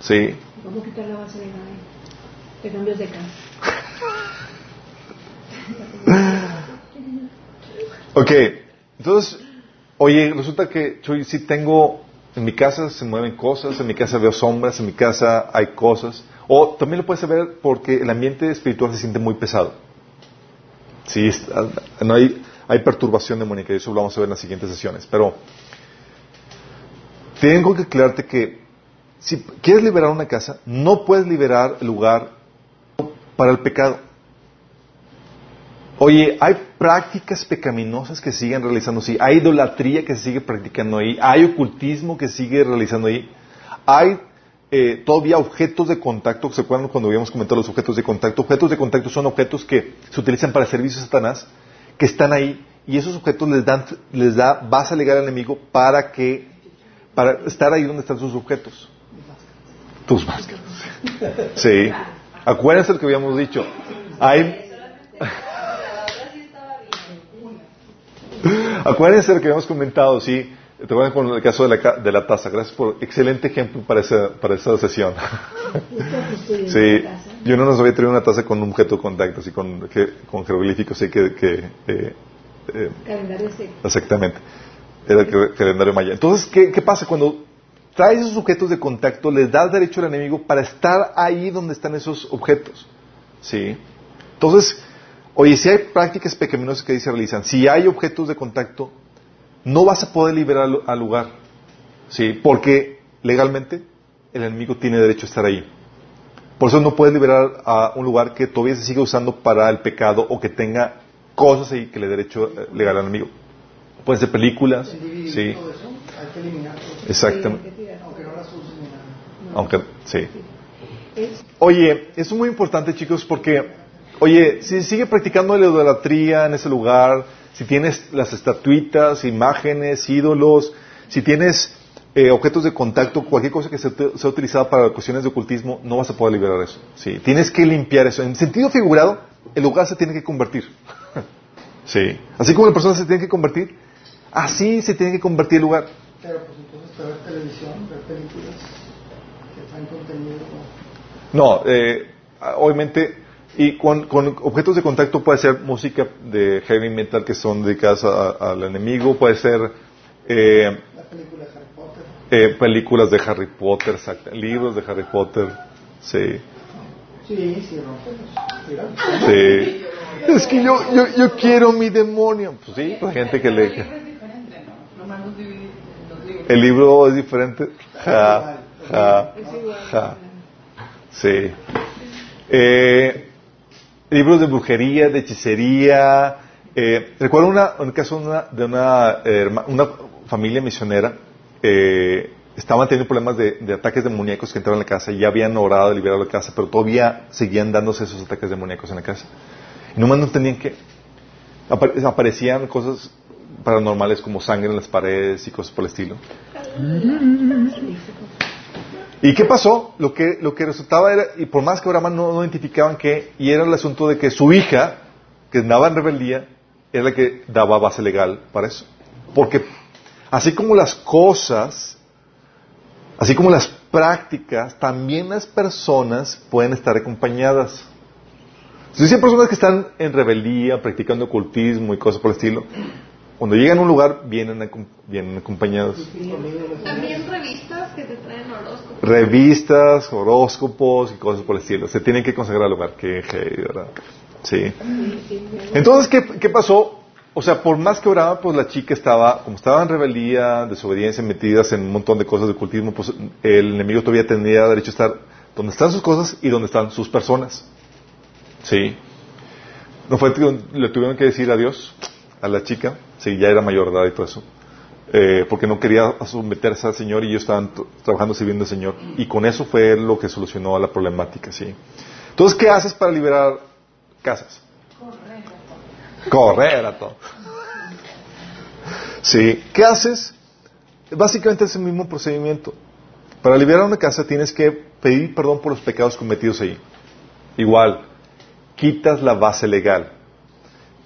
Sí. ¿Cómo quitar la base legal? Te cambios de casa. Ok. Entonces, oye, resulta que yo sí tengo, en mi casa se mueven cosas, en mi casa veo sombras, en mi casa hay cosas. O también lo puedes saber porque el ambiente espiritual se siente muy pesado. Sí, está- no hay, hay perturbación demoníaca y eso lo vamos a ver en las siguientes sesiones. Pero tengo que aclararte que si quieres liberar una casa, no puedes liberar el lugar para el pecado. Oye, hay prácticas pecaminosas que siguen realizando ahí, hay idolatría que se sigue practicando ahí, hay ocultismo que sigue realizando ahí, hay eh, todavía objetos de contacto, ¿se acuerdan cuando habíamos comentado los objetos de contacto? Objetos de contacto son objetos que se utilizan para servicios Satanás, que están ahí, y esos objetos les dan, les da base legal al enemigo para que, para estar ahí donde están sus objetos. Tus máscaras. Sí. Acuérdense lo que habíamos dicho. Hay, Acuérdense de lo que habíamos comentado, sí. ¿Te acuerdas con el caso de la, de la taza? Gracias por excelente ejemplo para esa, para esa sesión. (laughs) Sí, yo no nos había traído una taza con un objeto de contacto, así con, que- con jeroglíficos, así que, que eh, eh, Calendario seco. exactamente, era el cal- calendario maya. Entonces, ¿qué, qué pasa? Cuando traes esos objetos de contacto, les das derecho al enemigo para estar ahí donde están esos objetos. ¿Sí? Entonces, oye, si hay prácticas pecaminosas que ahí se realizan, si hay objetos de contacto, no vas a poder liberar al- lugar. ¿Sí? Porque legalmente el enemigo tiene derecho a estar ahí. Por eso no puedes liberar a un lugar que todavía se siga usando para el pecado o que tenga cosas ahí que le derecho eh, legal al enemigo. Pueden ser películas, sí, todo eso, hay que eliminarlo. exactamente. Sí, hay que tirar. Aunque no las uses ni nada. No. Aunque, sí. Oye, es muy importante, chicos, porque, oye, si sigue practicando la idolatría en ese lugar, si tienes las estatuitas, imágenes, ídolos, si tienes eh, objetos de contacto, cualquier cosa que se te- sea utilizada para cuestiones de ocultismo, no vas a poder liberar eso. Sí, tienes que limpiar eso. En sentido figurado, el lugar se tiene que convertir. (laughs) sí. Así como la persona se tiene que convertir, así se tiene que convertir el lugar. Pero pues entonces ver televisión, ver películas contenido. No, eh, obviamente, y con, con objetos de contacto puede ser música de heavy metal que son dedicadas a- al enemigo, puede ser eh, películas de Harry Potter. Eh, películas de Harry Potter, exacto. libros de Harry Potter, sí. Sí, sí, Sí. Es que yo, yo, yo quiero mi demonio. Pues sí, hay gente que le... El libro es diferente. Ja, ja, ja. Sí. Eh, libros de brujería, de hechicería. Eh, recuerdo una, un caso una, de una, eh, una familia misionera. Eh, estaban teniendo problemas de, de, ataques demoníacos que entraron en la casa. Ya habían orado de liberar la casa, pero todavía seguían dándose esos ataques demoníacos en la casa. Y nomás no tenían que. Aparecían cosas paranormales como sangre en las paredes y cosas por el estilo. ¿Y qué pasó? Lo que, lo que resultaba era, y por más que oraban no, no identificaban qué, y era el asunto de que su hija, que andaba en rebeldía, era la que daba base legal para eso. Porque así como las cosas, así como las prácticas, también las personas pueden estar acompañadas. Si hay personas que están en rebeldía, practicando ocultismo y cosas por el estilo, cuando llegan a un lugar vienen, vienen acompañados. También revistas que te traen horóscopos. Revistas, horóscopos y cosas por el estilo. Se tienen que consagrar al lugar. Que, ¿verdad? Sí. Entonces, ¿qué, ¿qué, pasó? O sea, por más que oraba, pues la chica estaba, como estaba en rebeldía, desobediencia, metidas en un montón de cosas de ocultismo, pues el enemigo todavía tendría derecho a estar donde están sus cosas y donde están sus personas. Sí. No fue le tuvieron que decir adiós a la chica, sí, ya era mayor de edad y todo eso, eh, porque no quería someterse al Señor y ellos estaban trabajando sirviendo al Señor. Y con eso fue lo que solucionó la problemática, sí. Entonces, ¿qué haces para liberar casas? Correr. Correr a todo. Sí, ¿qué haces? Básicamente es el mismo procedimiento. Para liberar una casa tienes que pedir perdón por los pecados cometidos ahí. Igual, quitas la base legal.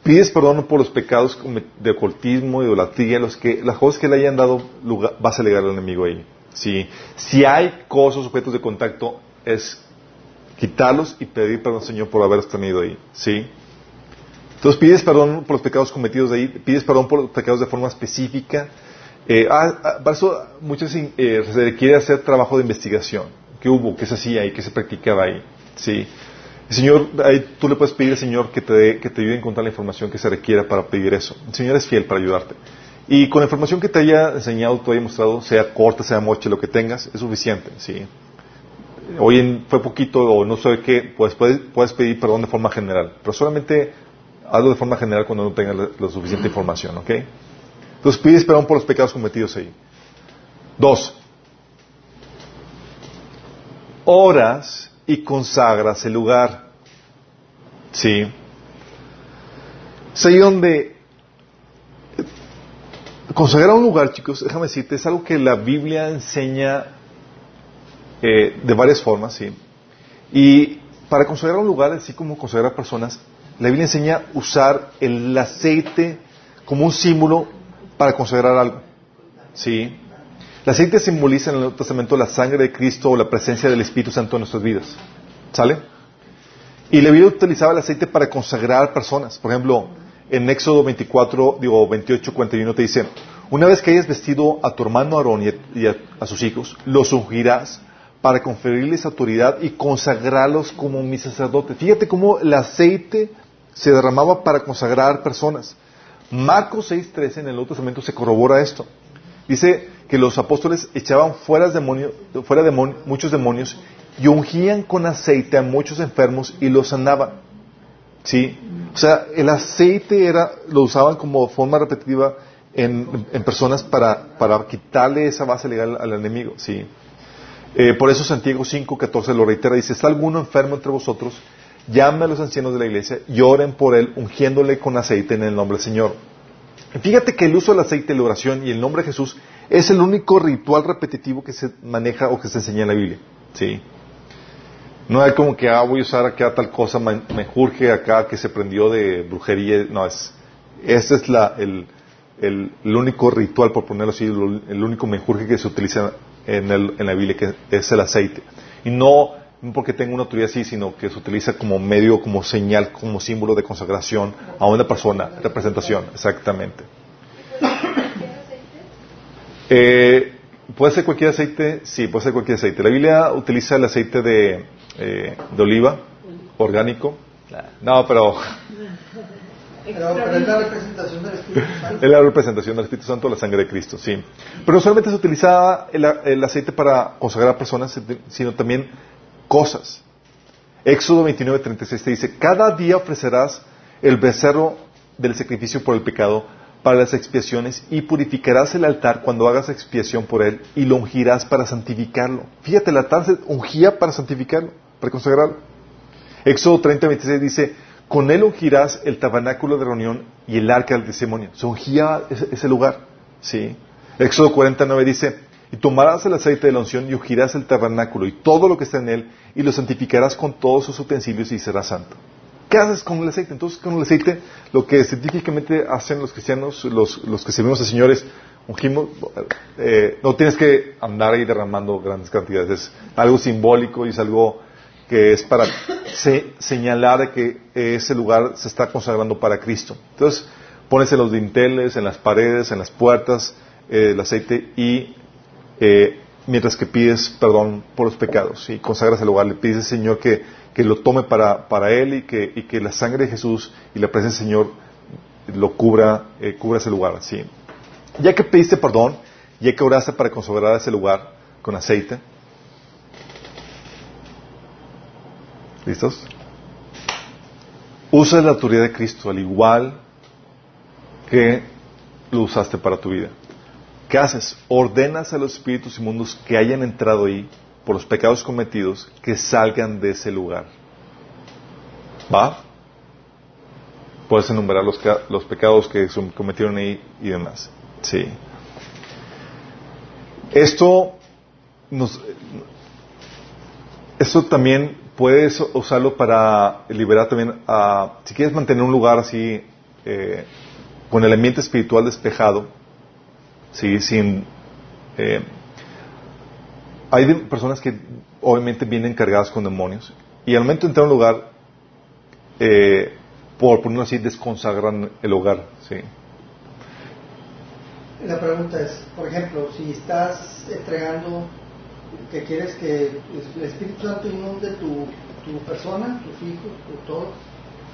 Pides perdón por los pecados de ocultismo, idolatría, los que, las cosas que le hayan dado lugar, base legal al enemigo ahí. ¿sí? Si hay cosas, objetos de contacto, es quitarlos y pedir perdón, Señor, por haberlos tenido ahí. ¿sí? Entonces pides perdón por los pecados cometidos ahí, pides perdón por los pecados de forma específica. Eh, ah, ah, para eso muchas eh, se requiere hacer trabajo de investigación. ¿Qué hubo? ¿Qué se hacía ahí? ¿Qué se practicaba ahí? ¿Sí? Señor, tú le puedes pedir al Señor que te, que te ayude a encontrar la información que se requiera para pedir eso. El Señor es fiel para ayudarte. Y con la información que te haya enseñado, te haya mostrado, sea corta, sea moche, lo que tengas, es suficiente. ¿sí? Hoy en, fue poquito o no sé qué, pues puedes, puedes pedir perdón de forma general. Pero solamente hazlo de forma general cuando no tengas la, la suficiente información. ¿ok? Entonces pides perdón por los pecados cometidos ahí. Dos. Oras y consagras el lugar. Sí. Es ahí donde consagrar un lugar, chicos, déjame decirte, es algo que la Biblia enseña eh, de varias formas, sí. Y para consagrar un lugar, así como consagrar personas, la Biblia enseña usar el aceite como un símbolo para consagrar algo. Sí. El aceite simboliza en el Nuevo Testamento la sangre de Cristo o la presencia del Espíritu Santo en nuestras vidas. ¿Sale? Y Biblia utilizaba el aceite para consagrar personas. Por ejemplo, en Éxodo 24, digo 28, 41 te dice, una vez que hayas vestido a tu hermano Aarón y, a, sus hijos, los ungirás para conferirles autoridad y consagrarlos como mi sacerdote. Fíjate cómo el aceite se derramaba para consagrar personas. Marcos 6.13 en el Nuevo Testamento se corrobora esto. Dice que los apóstoles echaban fuera, demonio, fuera muchos demonios y ungían con aceite a muchos enfermos y los sanaban. ¿Sí? O sea, el aceite era, lo usaban como forma repetitiva en, en personas para, para, quitarle esa base legal al enemigo. ¿Sí? Eh, por eso Santiago 5.14 lo reitera, dice, ¿está alguno enfermo entre vosotros? Llame a los ancianos de la iglesia y oren por él, ungiéndole con aceite en el nombre del Señor. Fíjate que el uso del aceite, la oración y el nombre de Jesús es el único ritual repetitivo que se maneja o que se enseña en la Biblia. ¿sí? No hay como que, ah, voy a usar acá tal cosa, me, acá que se prendió de brujería. No, es, este es la, el, el, único ritual, por ponerlo así, el, el único menjurje que se utiliza en, el, en la Biblia, que es el aceite. Y no porque tenga una autoridad así, sino que se utiliza como medio, como señal, como símbolo de consagración a una persona, representación, exactamente. Eh, ¿Puede ser cualquier aceite? Sí, puede ser cualquier aceite. La Biblia utiliza el aceite de, eh, de oliva orgánico. No, pero Pero, pero es la representación del Espíritu Santo. es la representación del Espíritu Santo, la sangre de Cristo, sí. Pero no solamente se utilizaba el, el aceite para consagrar personas, sino también cosas. Éxodo 29, 36 te dice, cada día ofrecerás el becerro del sacrificio por el pecado para las expiaciones y purificarás el altar cuando hagas expiación por él y lo ungirás para santificarlo. Fíjate, el altar se ungía para santificarlo, para consagrarlo. Éxodo 30, 26 dice, con él ungirás el tabernáculo de reunión y el arca del testimonio. Se ungía ese, ese lugar. ¿sí? Éxodo 49 dice, y tomarás el aceite de la unción y ungirás el tabernáculo y todo lo que está en él y lo santificarás con todos sus utensilios y será santo. ¿Qué haces con el aceite? Entonces, con el aceite, lo que científicamente hacen los cristianos, los, los que servimos al Señor es ungimos, eh, no tienes que andar ahí derramando grandes cantidades, es algo simbólico y es algo que es para se- señalar que ese lugar se está consagrando para Cristo. Entonces, pones en los dinteles, en las paredes, en las puertas, eh, el aceite y eh, mientras que pides perdón por los pecados y consagras el lugar, le pides al Señor que, que lo tome para, para Él y que, y que la sangre de Jesús y la presencia del Señor lo cubra, eh, cubra ese lugar. ¿sí? Ya que pediste perdón, ya que oraste para consagrar ese lugar con aceite, ¿listos? Usa la autoridad de Cristo al igual que lo usaste para tu vida. ¿Qué haces? Ordenas a los espíritus inmundos que hayan entrado ahí por los pecados cometidos que salgan de ese lugar. ¿Va? Puedes enumerar los, los pecados que cometieron ahí y demás. Sí. Esto nos, esto también puedes usarlo para liberar también a, si quieres mantener un lugar así, eh, con el ambiente espiritual despejado, sí, sin, eh, hay personas que obviamente vienen cargadas con demonios y al momento de entrar a un lugar, eh, por ponerlo así, desconsagran el hogar, sí. La pregunta es, por ejemplo, si estás entregando, que quieres que el Espíritu Santo inunde tu, tu persona, tus hijos, tu todo,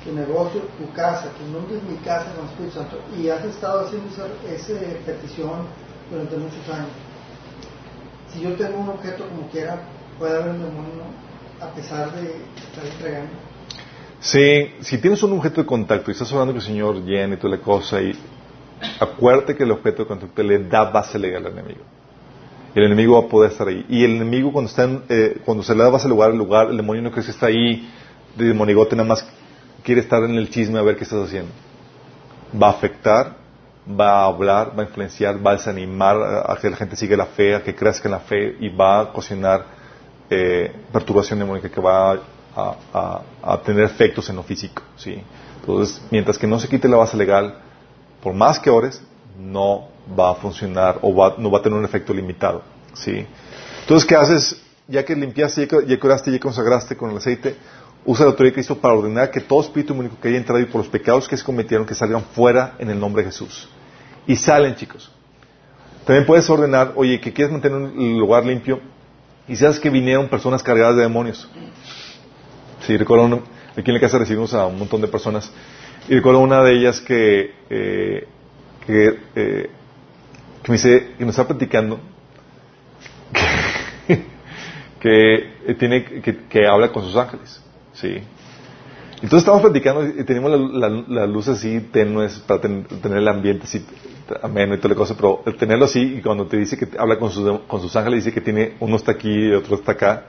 tu negocio, tu casa, que inundes mi casa con el Espíritu Santo, y has estado haciendo esa, esa petición durante muchos años. Si yo tengo un objeto como quiera, puede haber un demonio a pesar de estar entregando. Sí, si tienes un objeto de contacto y estás hablando que el Señor llene y toda la cosa, y acuérdate que el objeto de contacto le da base legal al enemigo. El enemigo va a poder estar ahí. Y el enemigo cuando está en, eh, cuando se le da base lugar al lugar, el demonio no cree que está ahí de monigote, nada más quiere estar en el chisme a ver qué estás haciendo. Va a afectar, va a hablar, va a influenciar, va a desanimar a, a que la gente siga la fe, a que crezca en la fe y va a cocinar eh, perturbación demoníaca que va a, a- a tener efectos en lo físico. ¿sí? Entonces, mientras que no se quite la base legal, por más que ores, no va a funcionar o va- no va a tener un efecto limitado. ¿sí? Entonces, ¿qué haces? Ya que limpiaste, ya que, oraste, ya que consagraste con el aceite, usa la autoridad de Cristo para ordenar que todo espíritu único que haya entrado y por los pecados que se cometieron, que salgan fuera en el nombre de Jesús. Y salen, chicos. También puedes ordenar, oye, que quieres mantener un lugar limpio y sabes que vinieron personas cargadas de demonios. Sí, recuerdo aquí en la casa recibimos a un montón de personas y recuerdo una de ellas que, eh, que, eh, que me dice, que nos está platicando que, (laughs) que, tiene, que, que habla con sus ángeles. Sí. Entonces estamos platicando y tenemos la, la, la luz así tenues para ten- tener el ambiente así ameno y toda la cosa, pero el tenerlo así y cuando te dice que habla con sus, con sus ángeles, dice que tiene uno está aquí y otro está acá.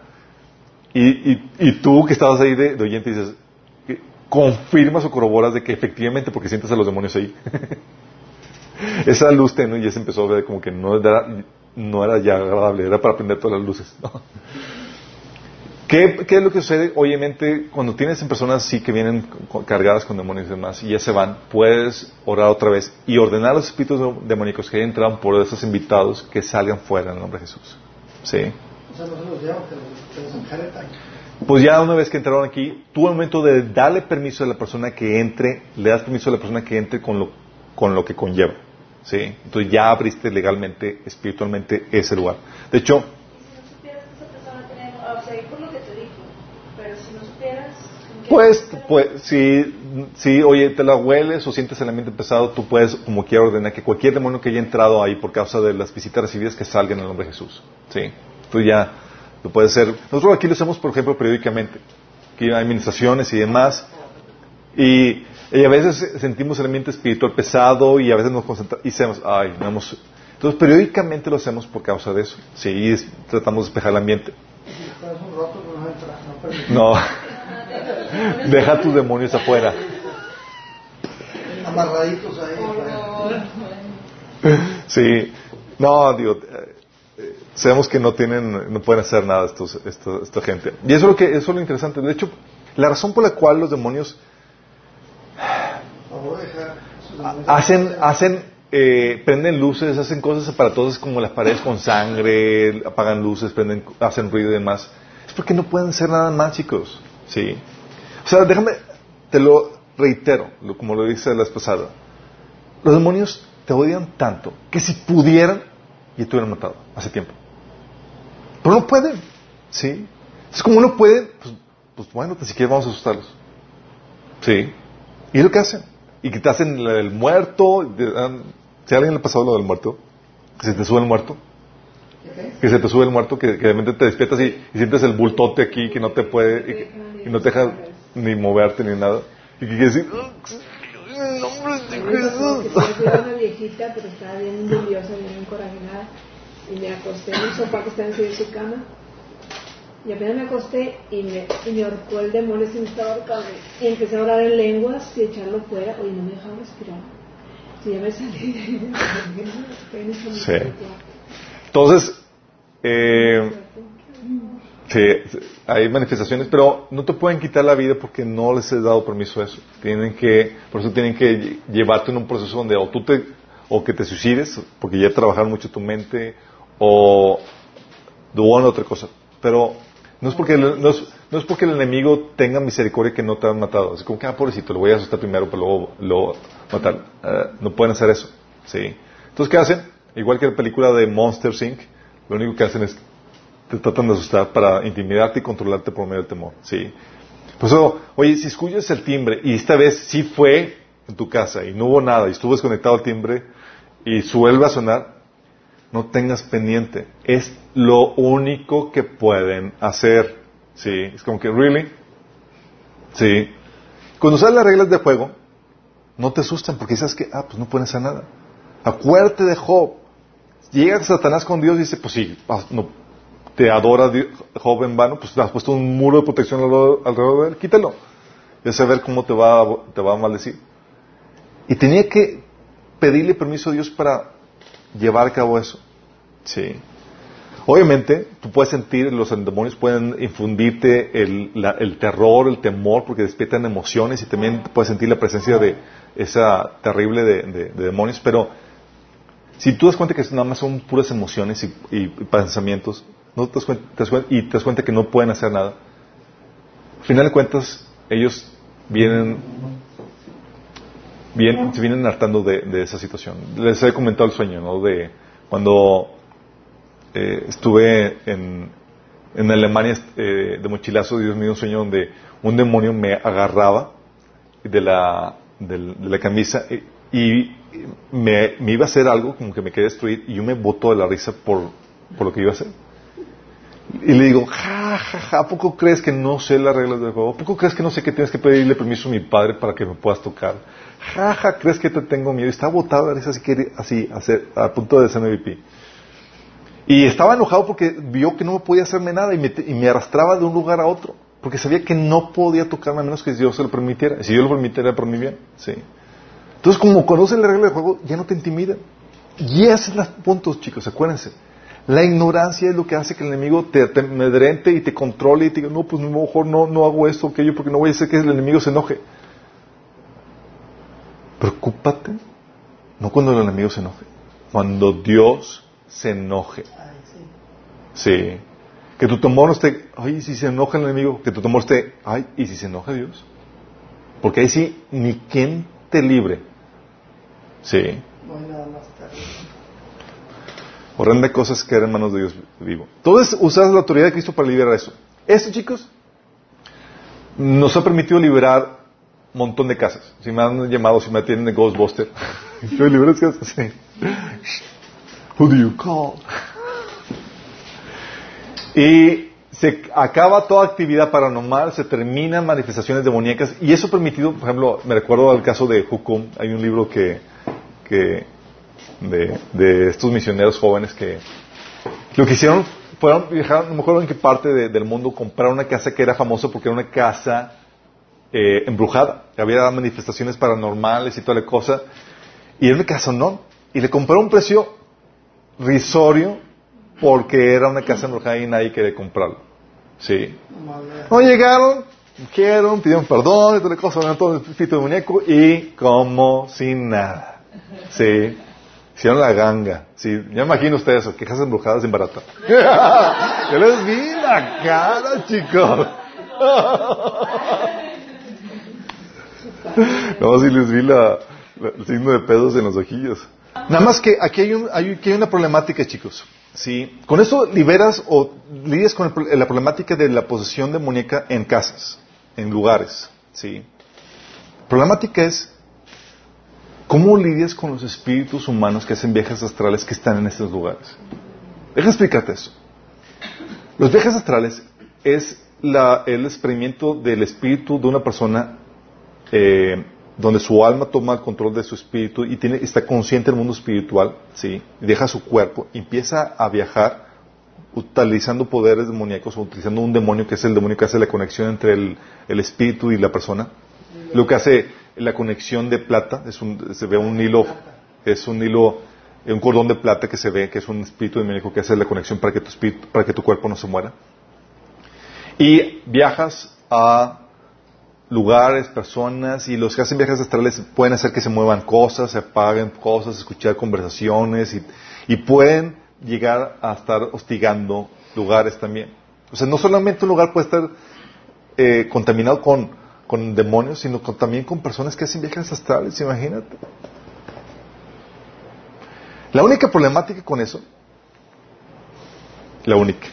Y, y, y tú que estabas ahí de, de oyente dices, confirmas o corroboras de que efectivamente, porque sientes a los demonios ahí. (laughs) Esa luz tenue ya se empezó a ver como que no era, no era ya agradable, era para prender todas las luces. ¿no? ¿Qué, ¿Qué es lo que sucede? Obviamente, cuando tienes en personas así que vienen cargadas con demonios y demás y ya se van, puedes orar otra vez y ordenar a los espíritus demoníacos que entran por esos invitados que salgan fuera en el nombre de Jesús. ¿Sí? Pues ya una vez que entraron aquí, tú al momento de darle permiso a la persona que entre, le das permiso a la persona que entre con lo, con lo que conlleva. ¿Sí? Entonces ya abriste legalmente, espiritualmente ese lugar. De hecho, Pues, pues si, si, oye, te la hueles o sientes el ambiente pesado, tú puedes, como quiera, ordenar que cualquier demonio que haya entrado ahí por causa de las visitas recibidas, que salgan en el nombre de Jesús. Sí. Tú ya lo puedes hacer. Nosotros aquí lo hacemos, por ejemplo, periódicamente. Aquí hay administraciones y demás. Y, a veces sentimos el ambiente espiritual pesado y a veces nos concentramos y decimos, ay, no hemos... Entonces, periódicamente lo hacemos por causa de eso. Sí, tratamos de despejar el ambiente. No. (laughs) Deja tus demonios afuera. Amarraditos ahí. Sí. No, digo, eh, sabemos que no tienen, no pueden hacer nada estos, esta gente. Y eso es lo que, eso es lo interesante. De hecho, la razón por la cual los demonios hacen, hacen, eh, prenden luces, hacen cosas para todos como las paredes con sangre, apagan luces, prenden, hacen ruido y demás, es porque no pueden hacer nada más, chicos. Sí. O sea, déjame, te lo reitero, como lo dice la pasada. Los demonios te odian tanto que si pudieran, ya te hubieran matado hace tiempo. Pero no pueden, ¿sí? Es como no pueden, pues, pues, bueno, ni siquiera vamos a asustarlos. ¿Sí? Y lo que hacen. Y que te hacen el muerto. Si a alguien le ha pasado lo del muerto, que se te sube el muerto. Que se te sube el muerto, que, que de repente te despiertas y, sientes el bultote aquí que no te puede, y, no te deja ni moverte ni nada. Y que quieres decir, nombre de Jesús. Una viejita, pero estaba bien nerviosa, bien encorajada. Y me acosté en el sofá que estaba en su cama. Y apenas me acosté y me, y me ahorcó el demonio sin estaba ahorcando. Y empecé a orar en lenguas y echarlo fuera. Oye, no me dejaba respirar. Y ya me salí. Entonces, eh, Sí, hay manifestaciones, pero no te pueden quitar la vida porque no les he dado permiso a eso. Tienen que, por eso tienen que llevarte en un proceso donde o tú te, o que te suicides, porque ya trabajaron mucho tu mente, o de otra cosa. Pero no es porque no es, no es, porque el enemigo tenga misericordia que no te han matado. Es como que, ah, pobrecito, lo voy a asustar primero, pero luego lo matar. Uh, no pueden hacer eso. ¿sí? Entonces, ¿qué hacen? Igual que la película de Monster Inc., lo único que hacen es te tratan de asustar para intimidarte y controlarte por medio del temor. ¿sí? Por eso, oye, si escuchas el timbre y esta vez sí fue en tu casa y no hubo nada y estuvo desconectado el timbre y vuelve a sonar, no tengas pendiente. Es lo único que pueden hacer. ¿sí? Es como que, ¿really? ¿Sí? Cuando sabes las reglas de juego, no te asustan porque sabes que, ah, pues no pueden hacer nada. Acuérdate de Job. Llega Satanás con Dios y dice, pues sí, no, te adora Job en vano, pues has puesto un muro de protección alrededor, de él, quítalo. Y a ver cómo te va, te va a maldecir. Y tenía que pedirle permiso a Dios para llevar a cabo eso. Sí. Obviamente, tú puedes sentir, los demonios pueden infundirte el, el, terror, el temor, porque despiertan emociones y también puedes sentir la presencia de esa terrible de, demonios, pero si tú das cuenta que nada más son puras emociones y pensamientos, no te das y te das cuenta que no pueden hacer nada. Al final de cuentas, ellos vienen, vienen se vienen hartando de, esa situación. Les he comentado el sueño, ¿no? De cuando eh, estuve en, en Alemania eh, de mochilazo, Dios mío, un sueño donde un demonio me agarraba de la, de, la camisa y, me, me, iba a hacer algo como que me quería destruir y yo me botó de la risa por, por lo que iba a hacer. Y le digo, ja, ja, ja, ¿a poco crees que no sé las reglas del juego? ¿A poco crees que no sé que tienes que pedirle permiso a mi padre para que me puedas tocar? Ja, ja, ¿crees que te tengo miedo? Y estaba botado así, así, a punto de ser MVP. Y estaba enojado porque vio que no podía hacerme nada y me, y me, arrastraba de un lugar a otro. Porque sabía que no podía tocarme a menos que Dios se lo permitiera. Si yo lo permitiera, por mi bien. Sí. Entonces, como conocen la regla del juego, ya no te intimidan. Y esos son los puntos, chicos, acuérdense. La ignorancia es lo que hace que el enemigo te, amedrente y te controle y te diga, no, pues mejor no, no hago esto o porque no voy a hacer que el enemigo se enoje. Preocúpate, no cuando el enemigo se enoje, cuando Dios se enoje. Sí. Que tu temor no esté, ay, si se enoja el enemigo, que tu temor esté, ay, y si se enoja Dios. Porque ahí sí, ni quien te libre. Sí. No hay nada más. Horrenda cosas que eran manos de Dios vivo. Entonces, usas la autoridad de Cristo para liberar eso. Esto, chicos, nos ha permitido liberar un montón de casas. Si me han llamado, si me atienden de Ghostbuster, (laughs) yo liberas casas. (laughs) Sí. Who do you call? Y se acaba toda actividad paranormal, se terminan manifestaciones demoníacas y eso ha permitido, por ejemplo, me recuerdo al caso de Hukum, hay un libro que, que de, de estos misioneros jóvenes que lo que hicieron fueron viajaron, no me acuerdo en qué parte de- del mundo, compraron una casa que era famosa porque era una casa eh, embrujada, había manifestaciones paranormales y toda la cosa, y era una casa no, y le compraron un precio risorio porque era una casa embrujada y nadie quería comprarlo. Sí. No llegaron, dijeron, pidieron perdón y toda la cosa, todo el espíritu de muñeco y como sin nada. Sí. Hicieron la ganga. Sí. Ya imagino ustedes eso, que casas embrujadas en barata. (laughs) Yo les vi la cara, chicos. (laughs) No, sí les vi la, la- el signo de pedos en los ojillos. Nada más que aquí hay, un- hay- aquí hay una problemática, chicos. Sí. Con esto liberas o lidias con el la problemática de la posesión demoníaca en casas, en lugares. Sí. Problemática es cómo lidias con los espíritus humanos que hacen viajes astrales que están en estos lugares. Deja explicarte eso. Los viajes astrales es la- el experimento del espíritu de una persona eh, donde su alma toma el control de su espíritu y tiene, está consciente del mundo espiritual, ¿sí? Deja su cuerpo, empieza a viajar utilizando poderes demoníacos o utilizando un demonio que es el demonio que hace la conexión entre el espíritu y la persona. Lo que hace la conexión de plata, es un, se ve un hilo, es un hilo, un cordón de plata que se ve, que es un espíritu demoníaco que hace la conexión para que tu espíritu, para que tu cuerpo no se muera. Y viajas a lugares, personas, y los que hacen viajes astrales pueden hacer que se muevan cosas, se apaguen cosas, escuchar conversaciones, y, y pueden llegar a estar hostigando lugares también. O sea, no solamente un lugar puede estar eh, contaminado con, con demonios, sino también con personas que hacen viajes astrales, imagínate. La única problemática con eso, la única,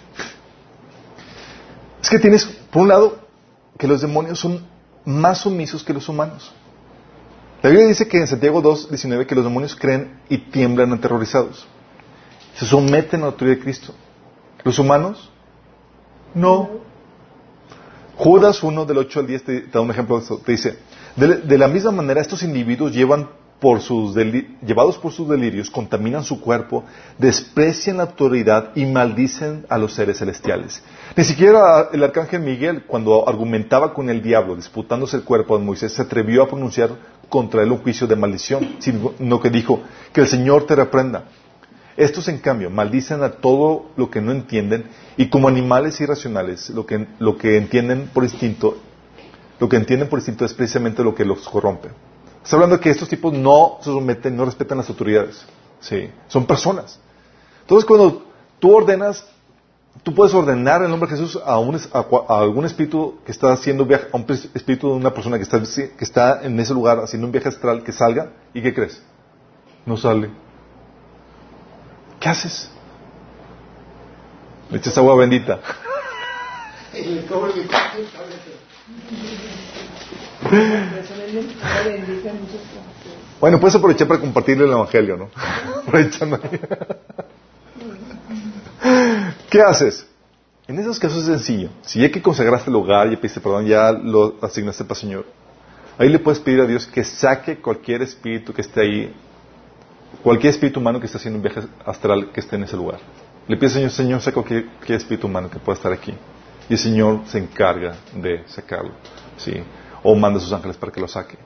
es que tienes, por un lado, que los demonios son más sumisos que los humanos. La Biblia dice que en Santiago 2, 19 que los demonios creen y tiemblan aterrorizados. Se someten a la autoridad de Cristo. Los humanos, no. Judas 1 del 8 al 10 te, da un ejemplo de esto. Te dice, de, la misma manera estos individuos llevan por sus llevados por sus delirios, contaminan su cuerpo, desprecian la autoridad y maldicen a los seres celestiales. Ni siquiera el arcángel Miguel, cuando argumentaba con el diablo, disputándose el cuerpo de Moisés, se atrevió a pronunciar contra él un juicio de maldición, sino que dijo, que el Señor te reprenda. Estos, en cambio, maldicen a todo lo que no entienden y como animales irracionales, lo que, lo que entienden por instinto, lo que entienden por instinto es precisamente lo que los corrompe. Está hablando de que estos tipos no se someten, no respetan las autoridades. Sí, son personas. Entonces, cuando tú ordenas, tú puedes ordenar en nombre de Jesús a, un, a, a algún espíritu que está haciendo viaje, a un espíritu de una persona que está, que está en ese lugar haciendo un viaje astral, que salga, ¿y qué crees? No sale. ¿Qué haces? Le echas agua bendita. Bueno, puedes aprovechar para compartirle el Evangelio, ¿no? (laughs) Aprovechando. ¿Qué haces? En esos casos es sencillo. Si ya que consagraste el hogar, ya pediste perdón, ya lo asignaste para el Señor, ahí le puedes pedir a Dios que saque cualquier espíritu que esté ahí, cualquier espíritu humano que esté haciendo un viaje astral que esté en ese lugar. Le pides al Señor, Señor, saca cualquier, cualquier espíritu humano que pueda estar aquí. Y el Señor se encarga de sacarlo. ¿sí? O manda a sus ángeles para que lo saque.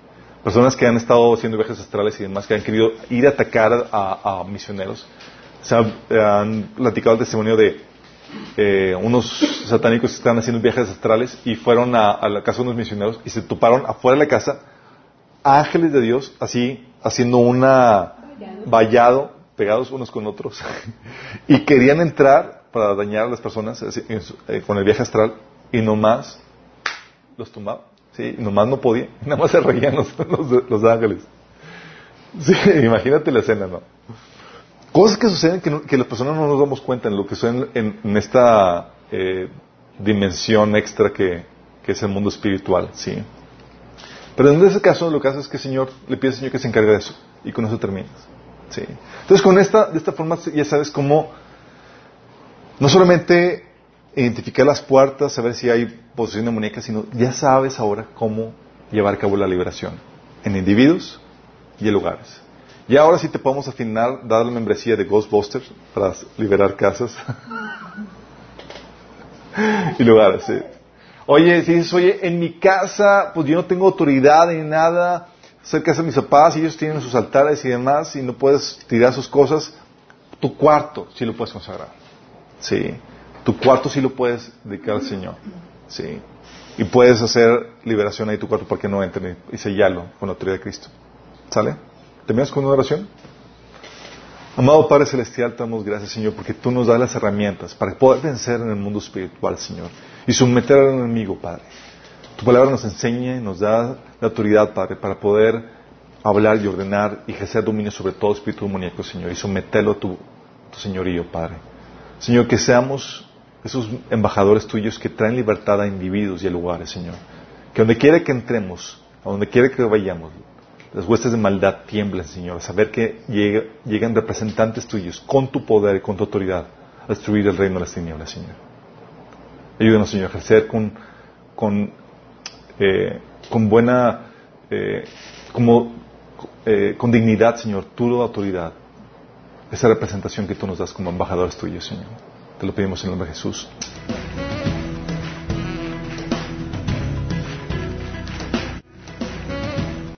Personas que han estado haciendo viajes astrales y demás, que han querido ir a atacar a, a misioneros, se han, han platicado el testimonio de eh, unos satánicos que están haciendo viajes astrales y fueron a, a la casa de unos misioneros y se toparon afuera de la casa ángeles de Dios así haciendo una vallado pegados unos con otros (laughs) y querían entrar para dañar a las personas eh, con el viaje astral y nomás los tumbaban sí, nomás no podían (laughs) nada más se reían los, los, los ángeles Sí, (laughs) imagínate la escena, ¿no? Cosas que suceden que, las personas no nos damos cuenta en lo que sucede en, esta eh, dimensión extra que, es el mundo espiritual, ¿sí? Pero en ese caso lo que hace es que el Señor le pide al Señor que se encargue de eso y con eso terminas. ¿Sí? Entonces con esta, de esta forma ya sabes cómo no solamente identificar las puertas, saber si hay posesión demoníaca, sino ya sabes ahora cómo llevar a cabo la liberación en individuos y en lugares. Y ahora sí te podemos afinar, dar la membresía de Ghostbusters para liberar casas (laughs) y lugares. Oye, si dices, oye, en mi casa, pues yo no tengo autoridad ni nada, casa de mis papás y ellos tienen sus altares y demás, y no puedes tirar sus cosas, tu cuarto sí lo puedes consagrar. Sí. Tu cuarto sí lo puedes dedicar al Señor. Sí. Y puedes hacer liberación ahí tu cuarto para que no entre y sellarlo con la autoridad de Cristo. ¿Sale? ¿Terminas con una oración? Amado Padre Celestial, te damos gracias, Señor, porque tú nos das las herramientas para poder vencer en el mundo espiritual, Señor, y someter al enemigo, Padre. Tu palabra nos enseña y nos da la autoridad, Padre, para poder hablar y ordenar y ejercer dominio sobre todo espíritu demoníaco, Señor, y someterlo a tu, tu señorío, Padre. Señor, que seamos esos embajadores tuyos que traen libertad a individuos y a lugares, Señor. Que donde quiera que entremos, a donde quiera que vayamos, las huestes de maldad tiemblen, Señor, saber que llegan representantes tuyos con tu poder y con tu autoridad a destruir el reino de las tinieblas, Señor. Ayúdanos, Señor, a ejercer con, eh, con buena, eh, como, eh, con dignidad, Señor, tu autoridad, esa representación que tú nos das como embajadores tuyos, Señor. Te lo pedimos en el nombre de Jesús.